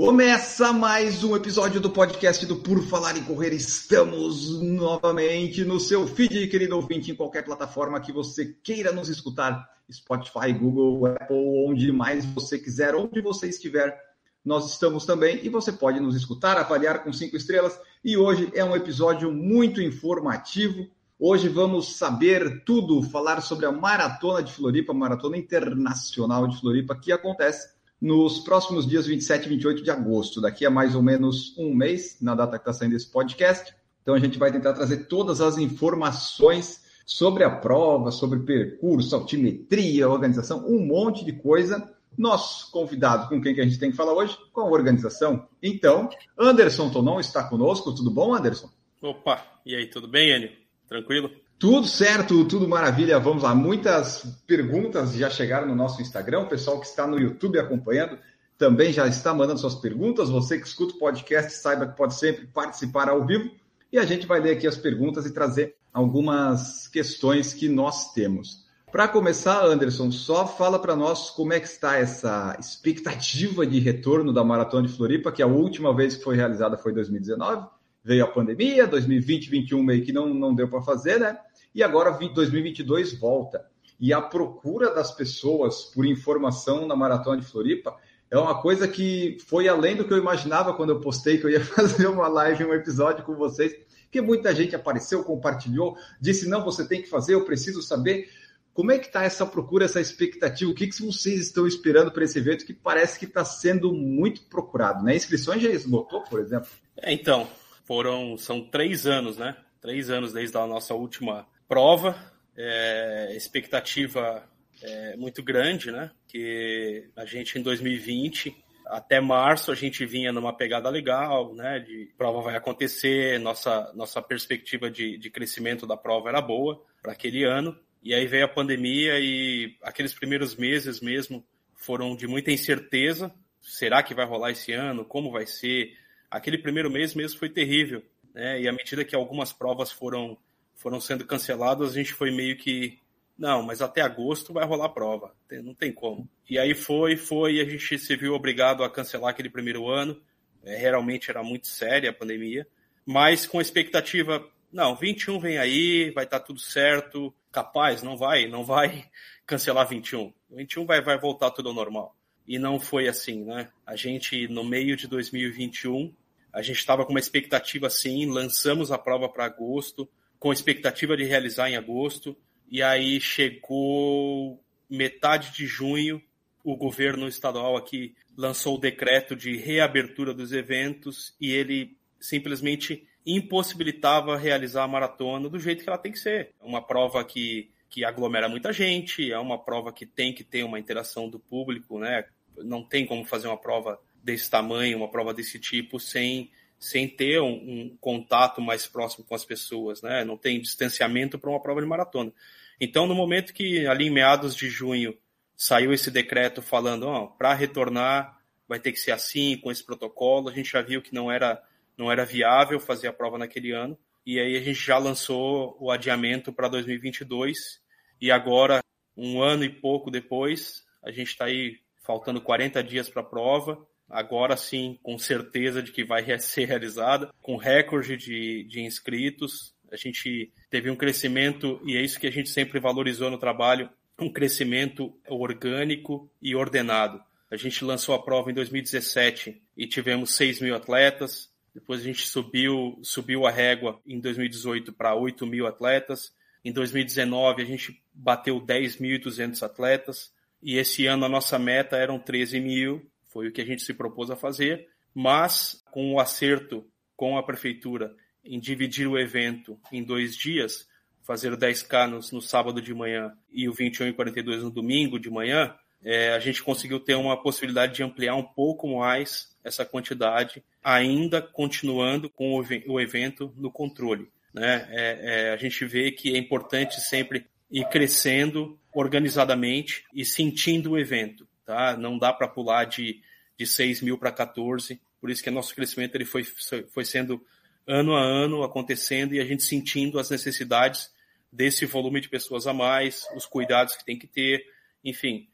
Começa mais um episódio do podcast do Por Falar em Correr. Estamos novamente no seu feed, querido ouvinte, em qualquer plataforma que você queira nos escutar. Spotify, Google, Apple, onde mais você quiser, onde você estiver, nós estamos também. E você pode nos escutar, avaliar com cinco estrelas. E hoje é um episódio muito informativo. Hoje vamos saber tudo, falar sobre a Maratona de Floripa, Maratona Internacional de Floripa, que acontece nos próximos dias 27 e 28 de agosto, daqui a mais ou menos um mês, na data que está saindo esse podcast. Então a gente vai tentar trazer todas as informações sobre a prova, sobre percurso, altimetria, organização, um monte de coisa. Nosso convidado, com quem que a gente tem que falar hoje? Com a organização. Então, Anderson Tonon está conosco. Tudo bom, Anderson? Opa, e aí, tudo bem, Enio? Tranquilo? Tudo certo, tudo maravilha. Vamos lá. Muitas perguntas já chegaram no nosso Instagram. O pessoal que está no YouTube acompanhando também já está mandando suas perguntas. Você que escuta o podcast, saiba que pode sempre participar ao vivo. E a gente vai ler aqui as perguntas e trazer algumas questões que nós temos. Para começar, Anderson, só fala para nós como é que está essa expectativa de retorno da Maratona de Floripa, que a última vez que foi realizada foi em 2019. Veio a pandemia, 2020, 2021 meio que não, não deu para fazer, né? E agora 2022 volta. E a procura das pessoas por informação na Maratona de Floripa é uma coisa que foi além do que eu imaginava quando eu postei que eu ia fazer uma live, um episódio com vocês, que muita gente apareceu, compartilhou, disse, não, você tem que fazer, eu preciso saber. Como é que está essa procura, essa expectativa? O que, que vocês estão esperando para esse evento que parece que está sendo muito procurado? Né? Inscrições já esgotou, por exemplo? É, então, foram, são três anos, né? Três anos desde a nossa última prova, é, expectativa é, muito grande, né? Que a gente em 2020 até março a gente vinha numa pegada legal, né? De prova vai acontecer, nossa nossa perspectiva de, de crescimento da prova era boa para aquele ano. E aí veio a pandemia e aqueles primeiros meses mesmo foram de muita incerteza. Será que vai rolar esse ano? Como vai ser? Aquele primeiro mês mesmo foi terrível, né? E à medida que algumas provas foram foram sendo canceladas, a gente foi meio que não, mas até agosto vai rolar prova, não tem como. E aí foi, foi, e a gente se viu obrigado a cancelar aquele primeiro ano. É, realmente era muito séria a pandemia, mas com a expectativa, não, 21 vem aí, vai estar tá tudo certo, capaz, não vai, não vai cancelar 21. 21 vai, vai voltar tudo ao normal. E não foi assim, né? A gente, no meio de 2021, a gente estava com uma expectativa assim, lançamos a prova para agosto, com expectativa de realizar em agosto, e aí chegou metade de junho, o governo estadual aqui lançou o decreto de reabertura dos eventos e ele simplesmente impossibilitava realizar a maratona do jeito que ela tem que ser. É uma prova que, que aglomera muita gente, é uma prova que tem que ter uma interação do público, né? Não tem como fazer uma prova desse tamanho, uma prova desse tipo, sem sem ter um, um, contato mais próximo com as pessoas, né? Não tem distanciamento para uma prova de maratona. Então, no momento que ali em meados de junho saiu esse decreto falando, ó, para retornar vai ter que ser assim, com esse protocolo, a gente já viu que não era não era viável fazer a prova naquele ano. E aí a gente já lançou o adiamento para 2022 e agora um ano e pouco depois, a gente está aí faltando 40 dias para a prova agora sim, com certeza de que vai ser realizada, com recorde de, de inscritos. A gente teve um crescimento, e é isso que a gente sempre valorizou no trabalho, um crescimento orgânico e ordenado. A gente lançou a prova em 2017 e tivemos 6 mil atletas. Depois a gente subiu, subiu a régua em 2018 para 8 mil atletas. Em 2019 a gente bateu 10.200 atletas. E esse ano a nossa meta eram 13 mil foi o que a gente se propôs a fazer, mas com o acerto com a prefeitura em dividir o evento em dois dias, fazer o 10K no, no sábado de manhã e o 21 e 42 no domingo de manhã, é, a gente conseguiu ter uma possibilidade de ampliar um pouco mais essa quantidade, ainda continuando com o, o evento no controle. Né? É, é, a gente vê que é importante sempre ir crescendo organizadamente e sentindo o evento. Tá? Não dá para pular de, de 6 mil para 14, por isso que nosso crescimento ele foi, foi sendo ano a ano acontecendo e a gente sentindo as necessidades desse volume de pessoas a mais, os cuidados que tem que ter, enfim.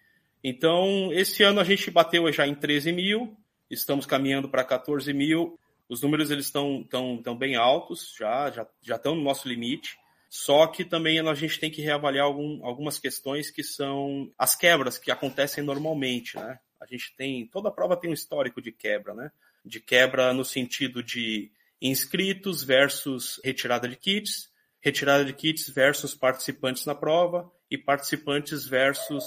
Então, esse ano a gente bateu já em 13 mil, estamos caminhando para 14 mil. Os números eles estão tão, tão bem altos, já, já, já estão no nosso limite. Só que também a gente tem que reavaliar algum, algumas questões que são as quebras que acontecem normalmente, né? A gente tem, toda prova tem um histórico de quebra, né? De quebra no sentido de inscritos versus retirada de kits, retirada de kits versus participantes na prova e participantes versus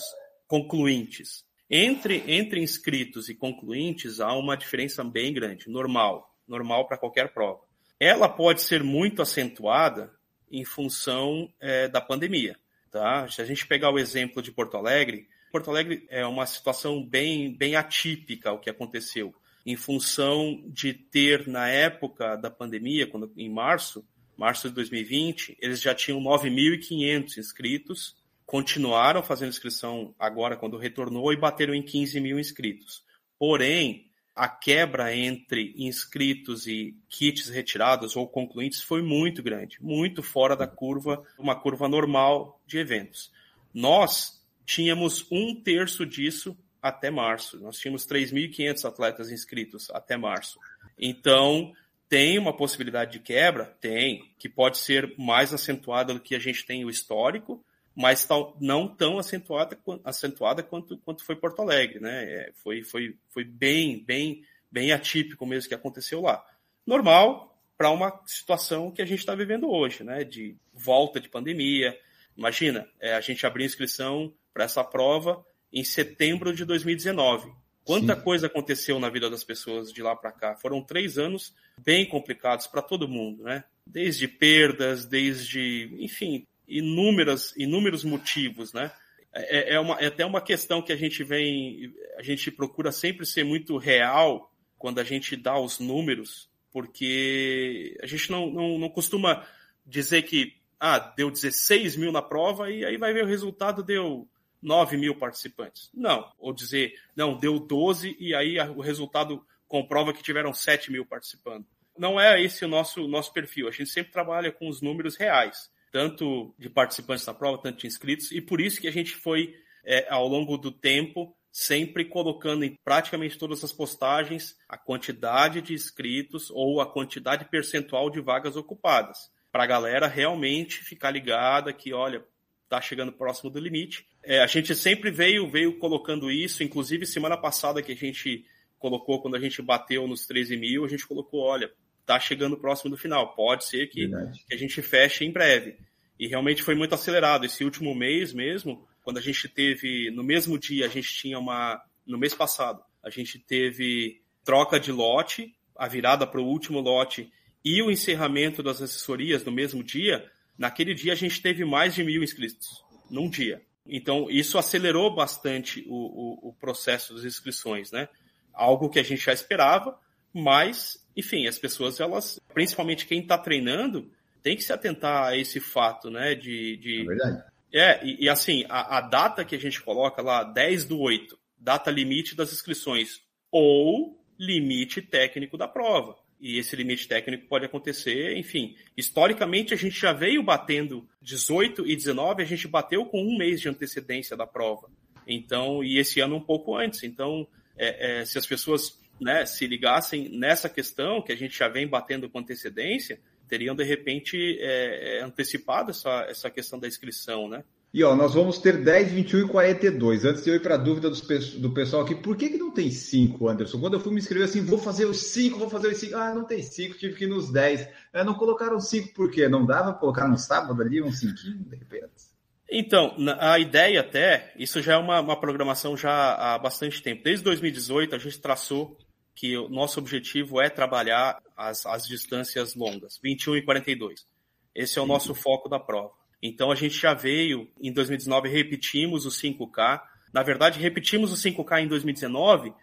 concluintes. Entre, entre inscritos e concluintes há uma diferença bem grande, normal, normal para qualquer prova. Ela pode ser muito acentuada em função é, da pandemia. Tá? Se a gente pegar o exemplo de Porto Alegre, Porto Alegre é uma situação bem, bem atípica o que aconteceu, em função de ter, na época da pandemia, quando, em março, março de 2020, eles já tinham 9.500 inscritos, continuaram fazendo inscrição agora quando retornou e bateram em 15 mil inscritos. Porém, a quebra entre inscritos e kits retirados ou concluintes foi muito grande, muito fora da curva, uma curva normal de eventos. Nós tínhamos um terço disso até março. Nós tínhamos 3.500 atletas inscritos até março. Então, tem uma possibilidade de quebra? Tem, que pode ser mais acentuada do que a gente tem o histórico, mas não tão acentuada, acentuada quanto, quanto foi Porto Alegre, né? É, foi, foi, foi bem, bem, bem atípico mesmo que aconteceu lá. Normal para uma situação que a gente está vivendo hoje, né? De volta de pandemia. Imagina, é, a gente abriu inscrição para essa prova em setembro de 2019. Quanta Sim. coisa aconteceu na vida das pessoas de lá para cá? Foram três anos bem complicados para todo mundo, né? Desde perdas, desde, enfim, inúmeras, inúmeros motivos, né? É, é, uma, é até uma questão que a gente vem, a gente procura sempre ser muito real quando a gente dá os números, porque a gente não, não, não costuma dizer que ah, deu 16 mil na prova e aí vai ver o resultado deu 9 mil participantes. Não. Ou dizer, não, deu 12 e aí o resultado comprova que tiveram 7 mil participando. Não é esse o nosso, nosso perfil. A gente sempre trabalha com os números reais tanto de participantes na prova, tanto de inscritos, e por isso que a gente foi, é, ao longo do tempo, sempre colocando em praticamente todas as postagens a quantidade de inscritos ou a quantidade percentual de vagas ocupadas, para a galera realmente ficar ligada que, olha, está chegando próximo do limite. É, a gente sempre veio, veio colocando isso, inclusive semana passada que a gente colocou, quando a gente bateu nos 13 mil, a gente colocou, olha, está chegando próximo do final. Pode ser que, que, a gente feche em breve. E realmente foi muito acelerado. Esse último mês mesmo, quando a gente teve, no mesmo dia, a gente tinha uma. No mês passado, a gente teve troca de lote, a virada para o último lote e o encerramento das assessorias no mesmo dia. Naquele dia a gente teve mais de mil inscritos, num dia. Então, isso acelerou bastante o, o, o processo das inscrições, né? Algo que a gente já esperava, mas enfim, as pessoas, elas, principalmente quem está treinando, tem que se atentar a esse fato, né? De, de... É verdade. É, e, e assim, a, a, data que a gente coloca lá, 10 do 8, data limite das inscrições, ou limite técnico da prova. E esse limite técnico pode acontecer, enfim. Historicamente, a gente já veio batendo 18 e 19, a gente bateu com um mês de antecedência da prova. Então, e esse ano um pouco antes. Então, é, é, se as pessoas né, se ligassem nessa questão, que a gente já vem batendo com antecedência, teriam de repente é, é antecipado essa, essa questão da inscrição, né? E ó, nós vamos ter 10, 21 e 42. Antes de eu ir para a dúvida dos, do pessoal aqui, por que, que não tem 5, Anderson? Quando eu fui me inscrever assim, vou fazer os 5, vou fazer os 5. Ah, não tem 5, tive que ir nos 10. É, não colocaram 5 por quê? Não dava colocar no sábado ali um 5 de repente? Então, a ideia até, isso já é uma, uma programação já há bastante tempo. Desde 2018 a gente traçou que o nosso objetivo é trabalhar as, as distâncias longas, 21 e 42. Esse é o nosso foco da prova. Então a gente já veio, em 2019, repetimos o 5K. Na verdade, repetimos o 5K em 2019,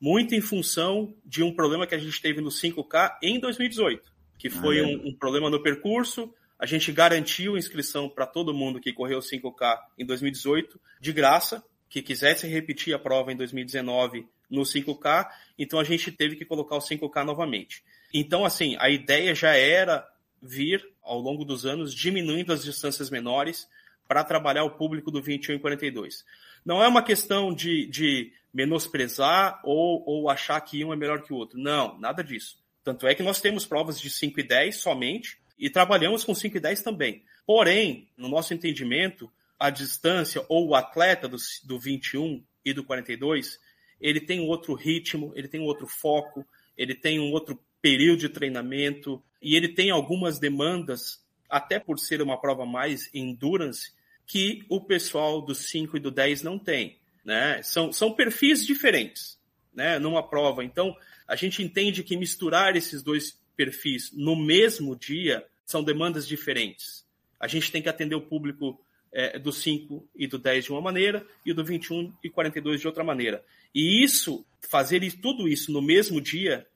muito em função de um problema que a gente teve no 5K em 2018, que foi ah, é. um, um, problema no percurso, a gente garantiu inscrição para todo mundo que correu 5K em 2018, de graça, que quisesse repetir a prova em 2019 no 5K, então a gente teve que colocar o 5K novamente. Então, assim, a ideia já era vir, ao longo dos anos, diminuindo as distâncias menores para trabalhar o público do 21 e 42. Não é uma questão de, de menosprezar ou, ou achar que um é melhor que o outro. Não, nada disso. Tanto é que nós temos provas de 5 e 10 somente e trabalhamos com 5 e 10 também. Porém, no nosso entendimento, a distância ou o atleta do, do 21 e do 42, ele tem um outro ritmo, ele tem um outro foco, ele tem um outro período de treinamento e ele tem algumas demandas, até por ser uma prova mais endurance, que o pessoal do 5 e do 10 não tem. Né? São, são perfis diferentes né? numa prova. Então, a gente entende que misturar esses dois perfis no mesmo dia são demandas diferentes. A gente tem que atender o público é, do 5 e do 10 de uma maneira e do 21 e 42 de outra maneira. E isso, fazer tudo isso no mesmo dia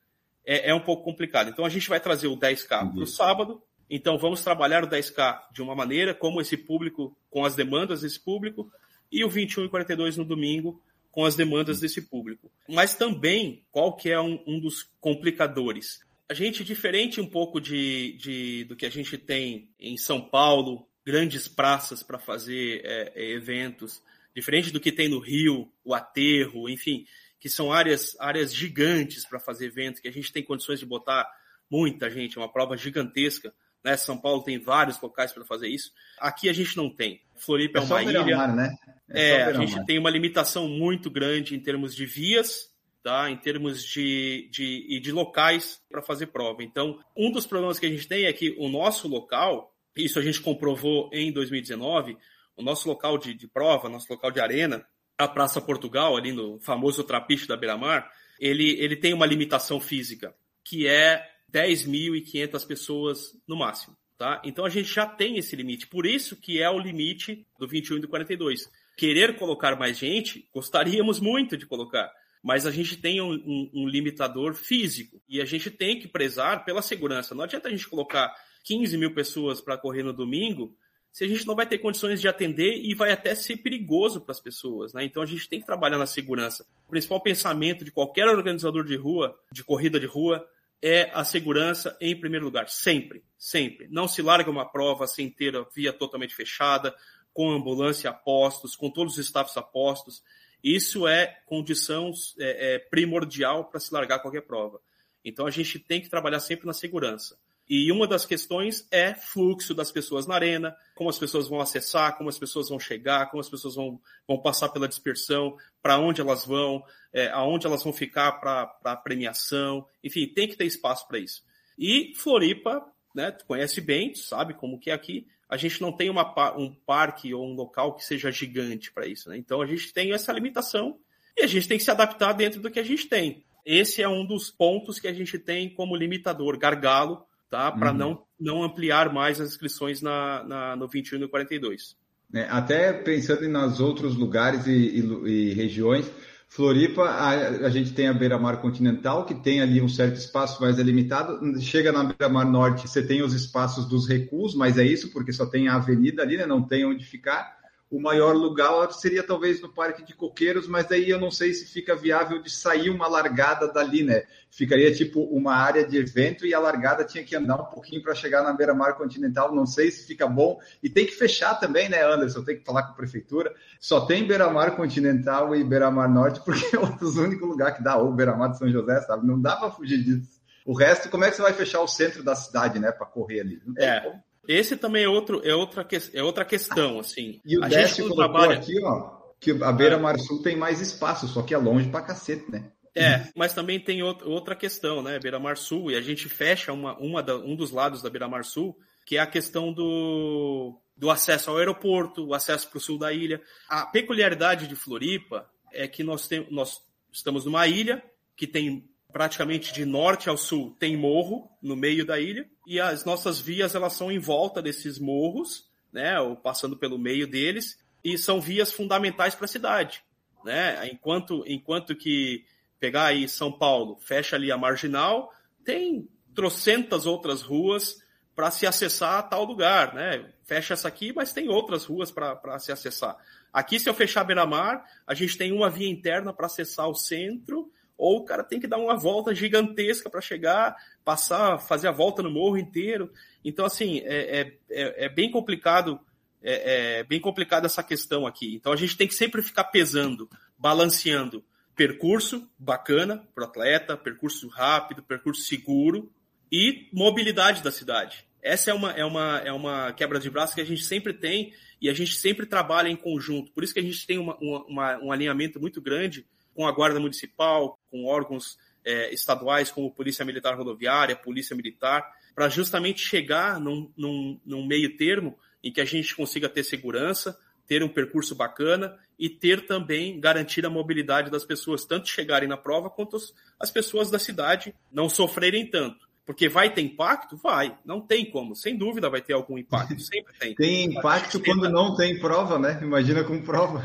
é, é um pouco complicado. Então a gente vai trazer o 10K para o sábado. Então vamos trabalhar o 10K de uma maneira, como esse público, com as demandas desse público, e o 21 e 42 no domingo, com as demandas desse público. Mas também, qual que é um, um dos complicadores? A gente, diferente um pouco de, de, do que a gente tem em São Paulo, grandes praças para fazer é, é, eventos, diferente do que tem no Rio, o aterro, enfim, que são áreas, áreas gigantes para fazer evento, que a gente tem condições de botar muita gente, uma prova gigantesca. Né? São Paulo tem vários locais para fazer isso. Aqui a gente não tem. Floripa é, é uma ilha. Mar, né? É, é a gente tem uma limitação muito grande em termos de vias, tá? em termos de, de, de locais para fazer prova. Então, um dos problemas que a gente tem é que o nosso local, isso a gente comprovou em 2019. O nosso local de, de prova, nosso local de arena, a Praça Portugal, ali no famoso trapiche da Beira-Mar, ele, ele tem uma limitação física, que é 10.500 pessoas no máximo. Tá? Então a gente já tem esse limite. Por isso que é o limite do 21 e do 42. Querer colocar mais gente, gostaríamos muito de colocar, mas a gente tem um, um, um limitador físico e a gente tem que prezar pela segurança. Não adianta a gente colocar 15 mil pessoas para correr no domingo, se a gente não vai ter condições de atender e vai até ser perigoso para as pessoas. Né? Então a gente tem que trabalhar na segurança. O principal pensamento de qualquer organizador de rua, de corrida de rua, é a segurança em primeiro lugar. Sempre, sempre. Não se larga uma prova sem ter a via totalmente fechada, com ambulância a postos, com todos os staffs a postos. Isso é condição é, é primordial para se largar qualquer prova. Então a gente tem que trabalhar sempre na segurança. E uma das questões é fluxo das pessoas na arena, como as pessoas vão acessar, como as pessoas vão chegar, como as pessoas vão, vão passar pela dispersão, para onde elas vão, é, aonde elas vão ficar para a premiação. Enfim, tem que ter espaço para isso. E Floripa, né, tu conhece bem, tu sabe como que é aqui, a gente não tem uma, um parque ou um local que seja gigante para isso. Né? Então a gente tem essa limitação e a gente tem que se adaptar dentro do que a gente tem. Esse é um dos pontos que a gente tem como limitador, gargalo, tá? Para uhum. não, não ampliar mais as inscrições na, na, no 21 e no 42. É, até pensando nos outros lugares e, e, e regiões, Floripa, a, a, gente tem a beira-mar continental, que tem ali um certo espaço mais delimitado. Chega na beira-mar norte, você tem os espaços dos recuos, mas é isso, porque só tem a avenida ali, né? não tem onde ficar o maior lugar seria talvez no Parque de Coqueiros, mas daí eu não sei se fica viável de sair uma largada dali, né? Ficaria tipo uma área de evento e a largada tinha que andar um pouquinho para chegar na beira-mar continental. Não sei se fica bom. E tem que fechar também, né, Anderson? Tem que falar com a prefeitura. Só tem beira-mar continental e beira-mar norte, porque é um dos únicos lugares que dá, ou beira-mar de São José, sabe? Não dá para fugir disso. O resto, como é que você vai fechar o centro da cidade, né, para correr ali? Não tem é. como. Esse também é, outro, é, outra, é outra questão, assim. E o a Décio colocou trabalha... aqui, ó, que a Beira Mar Sul tem mais espaço, só que é longe pra cacete, né? É, mas também tem outra questão, né? Beira Mar Sul, e a gente fecha uma, uma da, um dos lados da Beira Mar Sul, que é a questão do, do acesso ao aeroporto, o acesso para o sul da ilha. A peculiaridade de Floripa é que nós, tem, nós estamos numa ilha que tem praticamente de norte ao sul tem morro no meio da ilha e as nossas vias elas são em volta desses morros, né, ou passando pelo meio deles e são vias fundamentais para a cidade, né? Enquanto enquanto que pegar aí São Paulo, fecha ali a marginal, tem trocentas outras ruas para se acessar a tal lugar, né? Fecha essa aqui, mas tem outras ruas para se acessar. Aqui, se eu fechar Beira-Mar, a gente tem uma via interna para acessar o centro, ou o cara tem que dar uma volta gigantesca para chegar, passar, fazer a volta no morro inteiro. Então, assim, é, é, é, é bem complicado, é, é bem complicado essa questão aqui. Então, a gente tem que sempre ficar pesando, balanceando percurso bacana para o atleta, percurso rápido, percurso seguro e mobilidade da cidade. Essa é uma, é uma, é uma quebra de braço que a gente sempre tem e a gente sempre trabalha em conjunto. Por isso que a gente tem uma, uma, um alinhamento muito grande com a Guarda Municipal, com órgãos é, estaduais como Polícia Militar Rodoviária, Polícia Militar, para justamente chegar num, num, num meio termo em que a gente consiga ter segurança, ter um percurso bacana e ter também garantir a mobilidade das pessoas, tanto chegarem na prova quanto as pessoas da cidade não sofrerem tanto. Porque vai ter impacto? Vai. Não tem como. Sem dúvida vai ter algum impacto. Sempre tem. tem impacto quando não tem prova, né? Imagina com prova.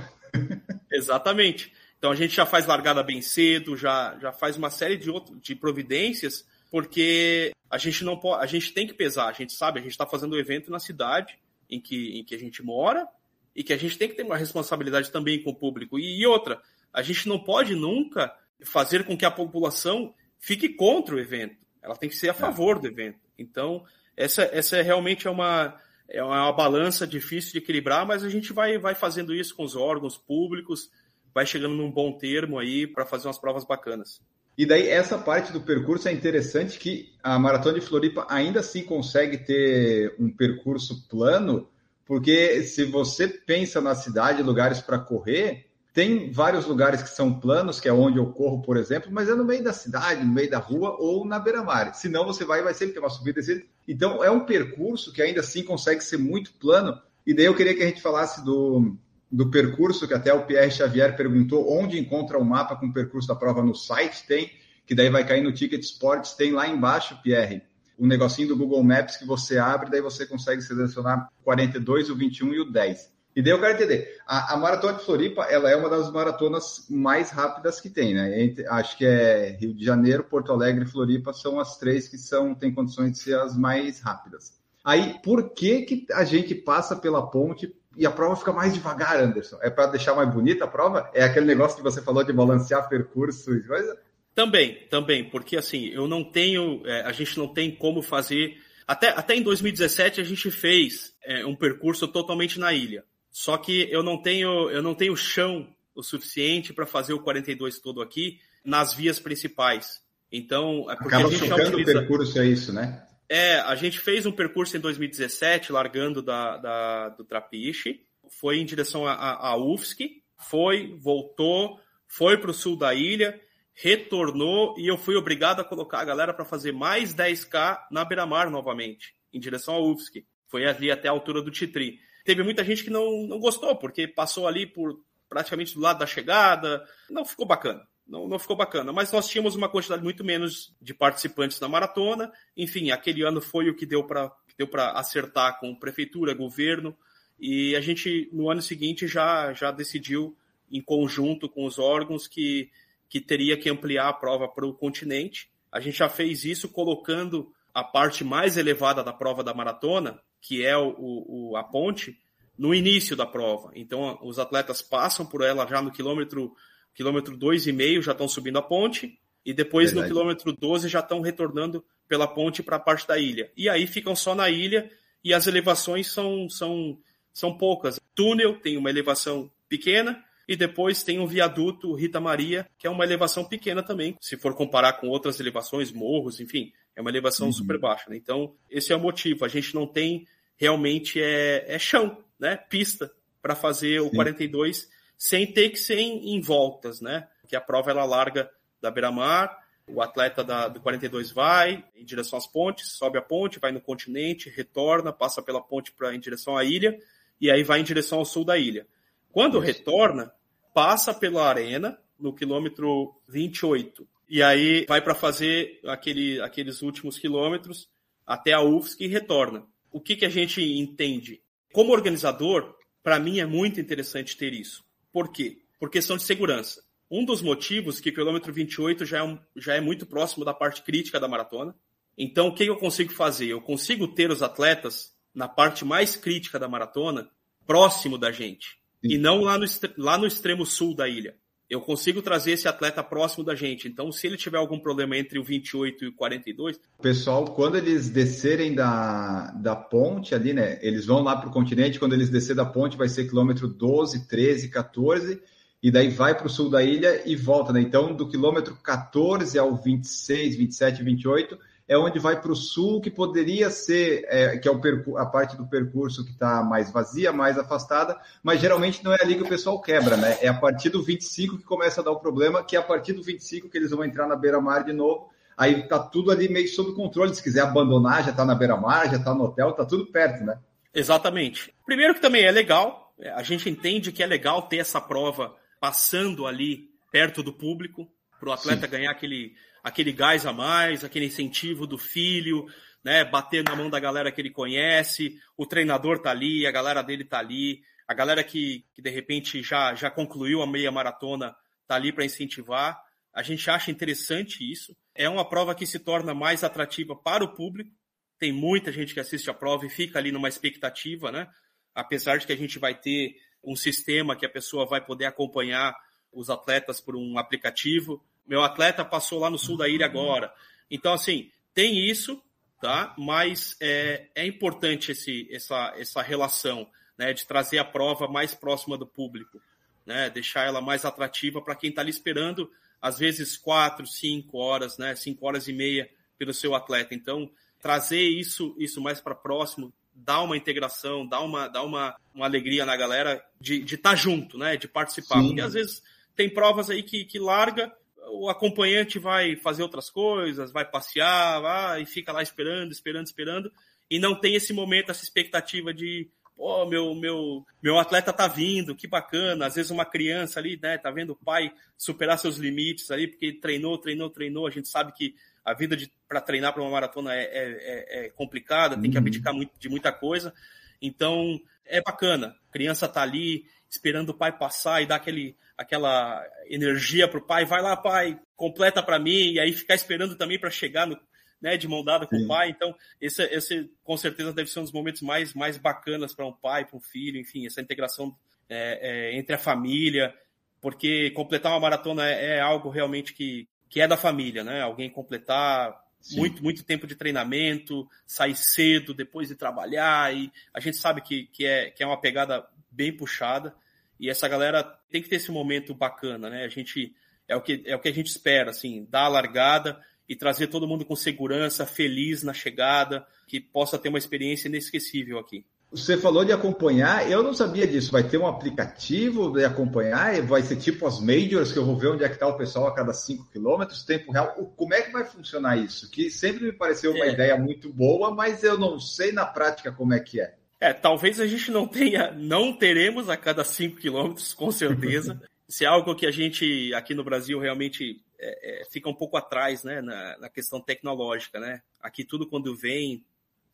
Exatamente. Então a gente já faz largada bem cedo, já, já faz uma série de, outro, de providências, porque a gente não pode, a gente tem que pesar, a gente sabe, a gente está fazendo o um evento na cidade em que, em que a gente mora e que a gente tem que ter uma responsabilidade também com o público. E, e outra, a gente não pode nunca fazer com que a população fique contra o evento ela tem que ser a é. favor do evento. Então, essa, essa é realmente é uma, é uma balança difícil de equilibrar, mas a gente vai, vai fazendo isso com os órgãos públicos, vai chegando num bom termo aí para fazer umas provas bacanas. E daí, essa parte do percurso é interessante que a Maratona de Floripa ainda assim consegue ter um percurso plano, porque se você pensa na cidade, lugares para correr, tem vários lugares que são planos, que é onde eu corro, por exemplo, mas é no meio da cidade, no meio da rua ou na beira-mar. Senão você vai vai sempre ter uma subida e. Então é um percurso que ainda assim consegue ser muito plano. E daí eu queria que a gente falasse do, do percurso, que até o Pierre Xavier perguntou onde encontra o mapa com o percurso da prova no site, tem, que daí vai cair no Ticket Sports, tem lá embaixo, Pierre, um negocinho do Google Maps que você abre, daí você consegue selecionar 42, o 21 e o 10. E daí eu quero entender, a, a, Maratona de Floripa, ela é uma das maratonas mais rápidas que tem, né? Entre, acho que é Rio de Janeiro, Porto Alegre e Floripa são as três que são têm condições de ser as mais rápidas. Aí, por que, que a gente passa pela ponte e a prova fica mais devagar, Anderson? É para deixar mais bonita a prova? É aquele negócio que você falou de balancear percurso e coisa? Também, também, porque assim, eu não tenho, é, a gente não tem como fazer. Até, até em 2017 a gente fez é, um percurso totalmente na ilha. Só que eu não tenho, eu não tenho chão o suficiente para fazer o 42 todo aqui nas vias principais. Então, é porque Acaba a gente já utiliza... o percurso, é isso, né? É, a gente fez um percurso em 2017, largando da, da do Trapiche, foi em direção a, a, a UFSC, foi, voltou, foi para o sul da ilha, retornou e eu fui obrigado a colocar a galera para fazer mais 10K na beira-mar novamente, em direção à UFSC. Foi ali até a altura do Titri teve muita gente que não, não gostou, porque passou ali por praticamente do lado da chegada. Não ficou bacana. Não, não ficou bacana. Mas nós tínhamos uma quantidade muito menos de participantes na maratona. Enfim, aquele ano foi o que deu para deu para acertar com prefeitura, governo. E a gente, no ano seguinte, já, já decidiu, em conjunto com os órgãos, que, que teria que ampliar a prova para o continente. A gente já fez isso colocando a parte mais elevada da prova da maratona, que é o, o, a ponte, no início da prova. Então, os atletas passam por ela já no quilômetro quilômetro dois e meio já estão subindo a ponte e depois Verdade. no quilômetro 12 já estão retornando pela ponte para a parte da ilha. E aí ficam só na ilha e as elevações são, são, são poucas. Túnel tem uma elevação pequena e depois tem um viaduto Rita Maria, que é uma elevação pequena também, se for comparar com outras elevações, morros, enfim, é uma elevação uhum. super baixa. Né? Então, esse é o motivo. A gente não tem realmente é, é chão, né? Pista para fazer Sim. o 42 sem ter que ser em, em, voltas, né? Que a prova ela larga da beira-mar, o atleta da, do 42 vai em direção às pontes, sobe a ponte, vai no continente, retorna, passa pela ponte para em direção à ilha e aí vai em direção ao sul da ilha. Quando Isso. retorna, passa pela arena no quilômetro 28 e aí vai para fazer aquele, aqueles últimos quilômetros até a UFSC e retorna o que, que a gente entende? Como organizador, para mim é muito interessante ter isso. Por quê? Por questão de segurança. Um dos motivos que o quilômetro 28 já é, um, já é muito próximo da parte crítica da maratona. Então, o que eu consigo fazer? Eu consigo ter os atletas na parte mais crítica da maratona, próximo da gente, Sim. e não lá no, lá no extremo sul da ilha. Eu consigo trazer esse atleta próximo da gente. Então, se ele tiver algum problema entre o 28 e o 42. Pessoal, quando eles descerem da, da ponte ali, né? Eles vão lá para o continente. Quando eles descer da ponte, vai ser quilômetro 12, 13, 14 e daí vai para o sul da ilha e volta, né? Então, do quilômetro 14 ao 26, 27, 28 é onde vai para o sul, que poderia ser, é, que é o a parte do percurso que está mais vazia, mais afastada, mas geralmente não é ali que o pessoal quebra, né? É a partir do 25 que começa a dar o problema, que é a partir do 25 que eles vão entrar na beira-mar de novo. Aí tá tudo ali meio sob controle. Se quiser abandonar, já está na beira-mar, já está no hotel, tá tudo perto, né? Exatamente. Primeiro que também é legal, a gente entende que é legal ter essa prova passando ali perto do público, para o atleta Sim. ganhar aquele, aquele gás a mais, aquele incentivo do filho, né? Bater na mão da galera que ele conhece, o treinador tá ali, a galera dele tá ali, a galera que, que de repente já, já concluiu a meia maratona tá ali para incentivar. A gente acha interessante isso. É uma prova que se torna mais atrativa para o público. Tem muita gente que assiste a prova e fica ali numa expectativa, né? Apesar de que a gente vai ter um sistema que a pessoa vai poder acompanhar os atletas por um aplicativo. Meu atleta passou lá no sul da ilha agora. Então, assim, tem isso, tá? Mas é, é importante esse, essa, essa relação, né? De trazer a prova mais próxima do público, né? Deixar ela mais atrativa para quem está ali esperando, às vezes, quatro, cinco horas, né? Cinco horas e meia pelo seu atleta. Então, trazer isso, isso mais para próximo dá uma integração, dá uma, dá uma, uma alegria na galera de estar tá junto, né? De participar. Sim. Porque às vezes tem provas aí que, que larga, o acompanhante vai fazer outras coisas, vai passear, vai, e fica lá esperando, esperando, esperando, e não tem esse momento, essa expectativa de pô, meu, meu, meu atleta tá vindo, que bacana. Às vezes uma criança ali, né, tá vendo o pai superar seus limites ali, porque treinou, treinou, treinou. A gente sabe que a vida para treinar para uma maratona é, é, é, é complicada, tem que uhum. abdicar muito, de muita coisa. Então, é bacana. A criança tá ali esperando o pai passar e dar aquele, aquela energia pro pai. Vai lá, pai, completa para mim. E aí ficar esperando também para chegar no, né, de mão dada com Sim. o pai. Então, esse, esse com certeza deve ser um dos momentos mais, mais bacanas para um pai, para um filho, enfim, essa integração é, é, entre a família, porque completar uma maratona é, é, algo realmente que, que é da família, né? Alguém completar Sim. muito, muito tempo de treinamento, sair cedo depois de trabalhar, e a gente sabe que, que, é, que é uma pegada bem puxada, e essa galera tem que ter esse momento bacana, né? A gente é o que, é o que a gente espera, assim, dar a largada e trazer todo mundo com segurança, feliz na chegada, que possa ter uma experiência inesquecível aqui. Você falou de acompanhar, eu não sabia disso. Vai ter um aplicativo de acompanhar? Vai ser tipo as majors, que eu vou ver onde é que está o pessoal a cada 5 quilômetros, tempo real. Como é que vai funcionar isso? Que sempre me pareceu uma é. ideia muito boa, mas eu não sei na prática como é que é. É, talvez a gente não tenha, não teremos a cada 5 quilômetros, com certeza. Isso é algo que a gente aqui no Brasil realmente é, é, fica um pouco atrás, né, na, na questão tecnológica, né? Aqui tudo quando vem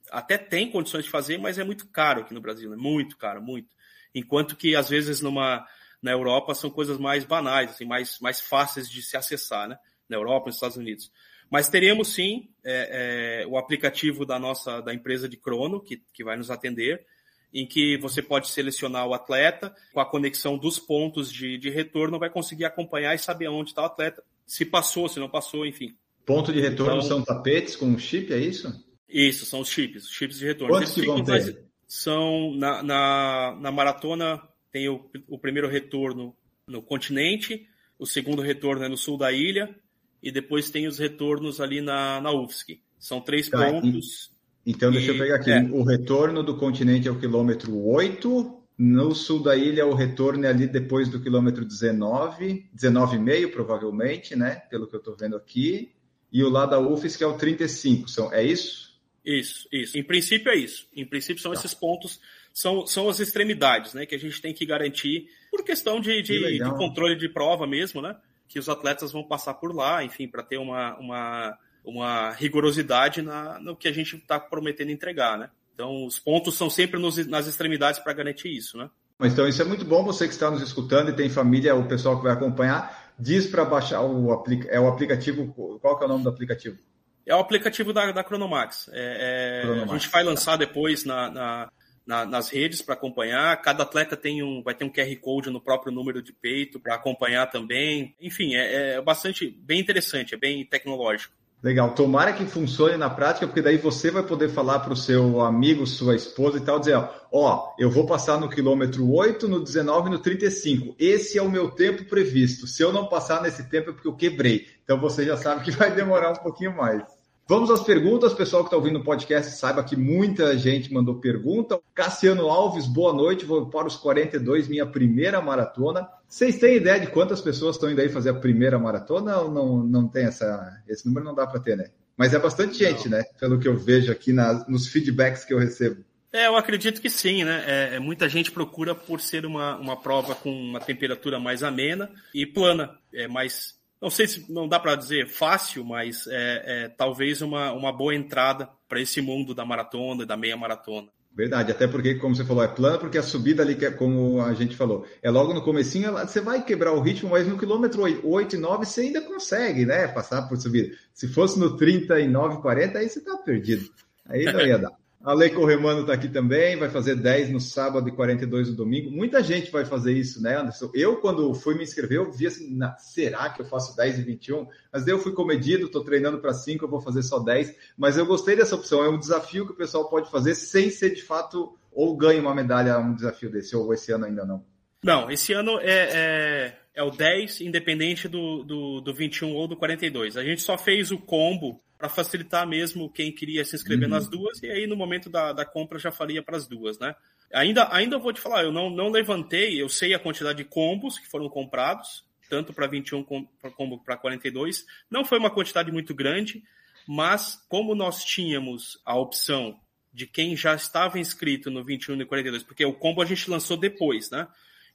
até tem condições de fazer, mas é muito caro aqui no Brasil, né? Muito caro, muito. Enquanto que às vezes numa na Europa são coisas mais banais, assim, mais, mais fáceis de se acessar, né? Na Europa, nos Estados Unidos. Mas teremos sim é, é, o aplicativo da nossa da empresa de crono que, que vai nos atender, em que você pode selecionar o atleta com a conexão dos pontos de, de retorno, vai conseguir acompanhar e saber onde está o atleta, se passou, se não passou, enfim. Ponto de retorno então, são tapetes com chip, é isso? Isso, são os chips, os chips de retorno. Quantos que vão ter? São, na, na, na maratona, tem o, o primeiro retorno no continente, o segundo retorno é no sul da ilha, e depois tem os retornos ali na, na UFSC. São três tá, pontos. E, então, deixa e, eu pegar aqui. É. O retorno do continente é o quilômetro 8, no sul da ilha, o retorno é ali depois do quilômetro 19, 19,5 provavelmente, né? Pelo que eu estou vendo aqui. E o lá da UFSC é o 35, são, é isso? Isso, isso. Em princípio é isso. Em princípio são tá. esses pontos, são, são as extremidades, né? Que a gente tem que garantir por questão de, de, de controle de prova mesmo, né? Que os atletas vão passar por lá, enfim, para ter uma, uma, uma rigorosidade na, no que a gente está prometendo entregar, né? Então, os pontos são sempre nos, nas extremidades para garantir isso, né? Então, isso é muito bom. Você que está nos escutando e tem família, o pessoal que vai acompanhar, diz para baixar o, aplica é o aplicativo. Qual que é o nome do aplicativo? É o aplicativo da, da Cronomax. É, é, Cronomax. A gente vai lançar depois na, na, na, nas redes para acompanhar. Cada atleta tem um, vai ter um QR Code no próprio número de peito para acompanhar também. Enfim, é, é bastante bem interessante, é bem tecnológico. Legal, tomara que funcione na prática, porque daí você vai poder falar para o seu amigo, sua esposa e tal, dizer, ó, eu vou passar no quilômetro 8, no 19 e no 35. Esse é o meu tempo previsto. Se eu não passar nesse tempo é porque eu quebrei. Então você já sabe que vai demorar um pouquinho mais. Vamos às perguntas, pessoal que está ouvindo o podcast, saiba que muita gente mandou pergunta. Cassiano Alves, boa noite, vou para os 42, minha primeira maratona. Vocês têm ideia de quantas pessoas estão indo aí fazer a primeira maratona ou não, não tem essa. Esse número não dá para ter, né? Mas é bastante gente, não. né? Pelo que eu vejo aqui nas, nos feedbacks que eu recebo. É, eu acredito que sim, né? É, é, muita gente procura por ser uma, uma prova com uma temperatura mais amena e plana, é mais não sei se não dá para dizer fácil, mas é, é, talvez uma, uma boa entrada para esse mundo da maratona e da meia maratona. Verdade, até porque, como você falou, é plana, porque a subida ali, que é como a gente falou, é logo no comecinho, você vai quebrar o ritmo, mas no quilômetro 8 e 9 você ainda consegue, né, passar por subida. Se fosse no 39, 40, aí você tá perdido. Aí não ia dar. A Lei Corremano está aqui também, vai fazer 10 no sábado e 42 no domingo. Muita gente vai fazer isso, né, Anderson? Eu, quando fui me inscrever, eu vi assim, na, será que eu faço 10 e 21? Mas daí eu fui comedido, estou treinando para 5, eu vou fazer só 10. Mas eu gostei dessa opção, é um desafio que o pessoal pode fazer sem ser de fato ou ganha uma medalha um desafio desse, ou esse ano ainda não. Não, esse ano é, é, é o 10, independente do, do, do 21 ou do 42. A gente só fez o combo para facilitar mesmo quem queria se inscrever uhum. nas duas, e aí no momento da, da compra já faria para as duas, né? Ainda, ainda vou te falar, eu não, não levantei, eu sei a quantidade de combos que foram comprados, tanto para 21 como para 42. Não foi uma quantidade muito grande, mas como nós tínhamos a opção de quem já estava inscrito no 21 e 42, porque o combo a gente lançou depois, né?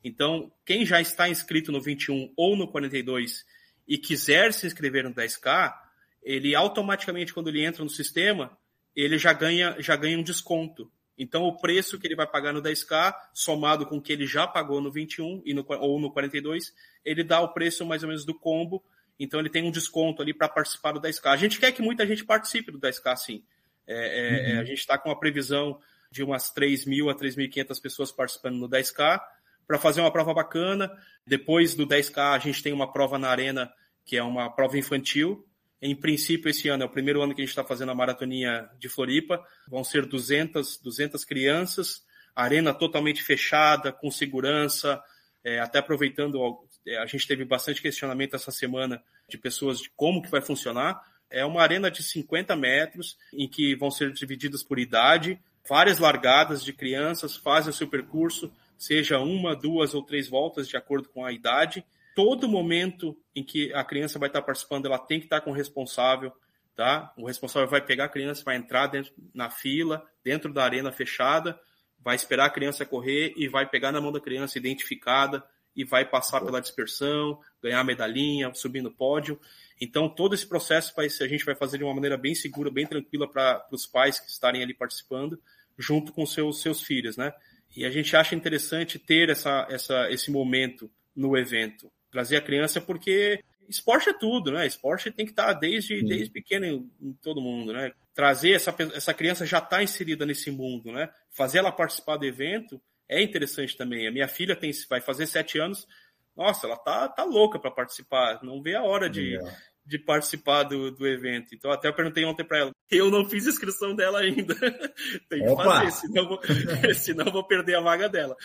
Então, quem já está inscrito no 21 ou no 42 e quiser se inscrever no 10K, ele automaticamente, quando ele entra no sistema, ele já ganha, já ganha um desconto. Então, o preço que ele vai pagar no 10K, somado com o que ele já pagou no 21 e no, ou no 42, ele dá o preço mais ou menos do combo. Então, ele tem um desconto ali para participar do 10K. A gente quer que muita gente participe do 10K, sim. É, é, uhum. A gente está com uma previsão de umas 3 mil a 3.500 pessoas participando no 10K para fazer uma prova bacana. Depois do 10K, a gente tem uma prova na Arena, que é uma prova infantil, em princípio, esse ano é o primeiro ano que a gente está fazendo a maratoninha de Floripa. Vão ser 200, 200 crianças, arena totalmente fechada, com segurança, é, até aproveitando, é, a gente teve bastante questionamento essa semana de pessoas de como que vai funcionar. É uma arena de 50 metros, em que vão ser divididas por idade, várias largadas de crianças fazem o seu percurso, seja uma, duas ou três voltas, de acordo com a idade todo momento em que a criança vai estar participando, ela tem que estar com o responsável, tá? O responsável vai pegar a criança, vai entrar dentro na fila, dentro da arena fechada, vai esperar a criança correr e vai pegar na mão da criança identificada e vai passar pela dispersão, ganhar medalhinha, subir no pódio. Então, todo esse processo a gente vai fazer de uma maneira bem segura, bem tranquila para os pais que estarem ali participando, junto com seus, seus filhos, né? E a gente acha interessante ter essa, essa, esse momento no evento trazer a criança, porque esporte é tudo, né? Esporte tem que estar desde, desde pequeno em, em, todo mundo, né? Trazer essa, essa criança já está inserida nesse mundo, né? Fazer ela participar do evento é interessante também. A minha filha tem, vai fazer sete anos. Nossa, ela tá, tá louca para participar. Não vê a hora de, de participar do, do evento. Então, até eu perguntei ontem para ela. Eu não fiz inscrição dela ainda. Tem que Opa. fazer, senão vou, senão vou perder a vaga dela.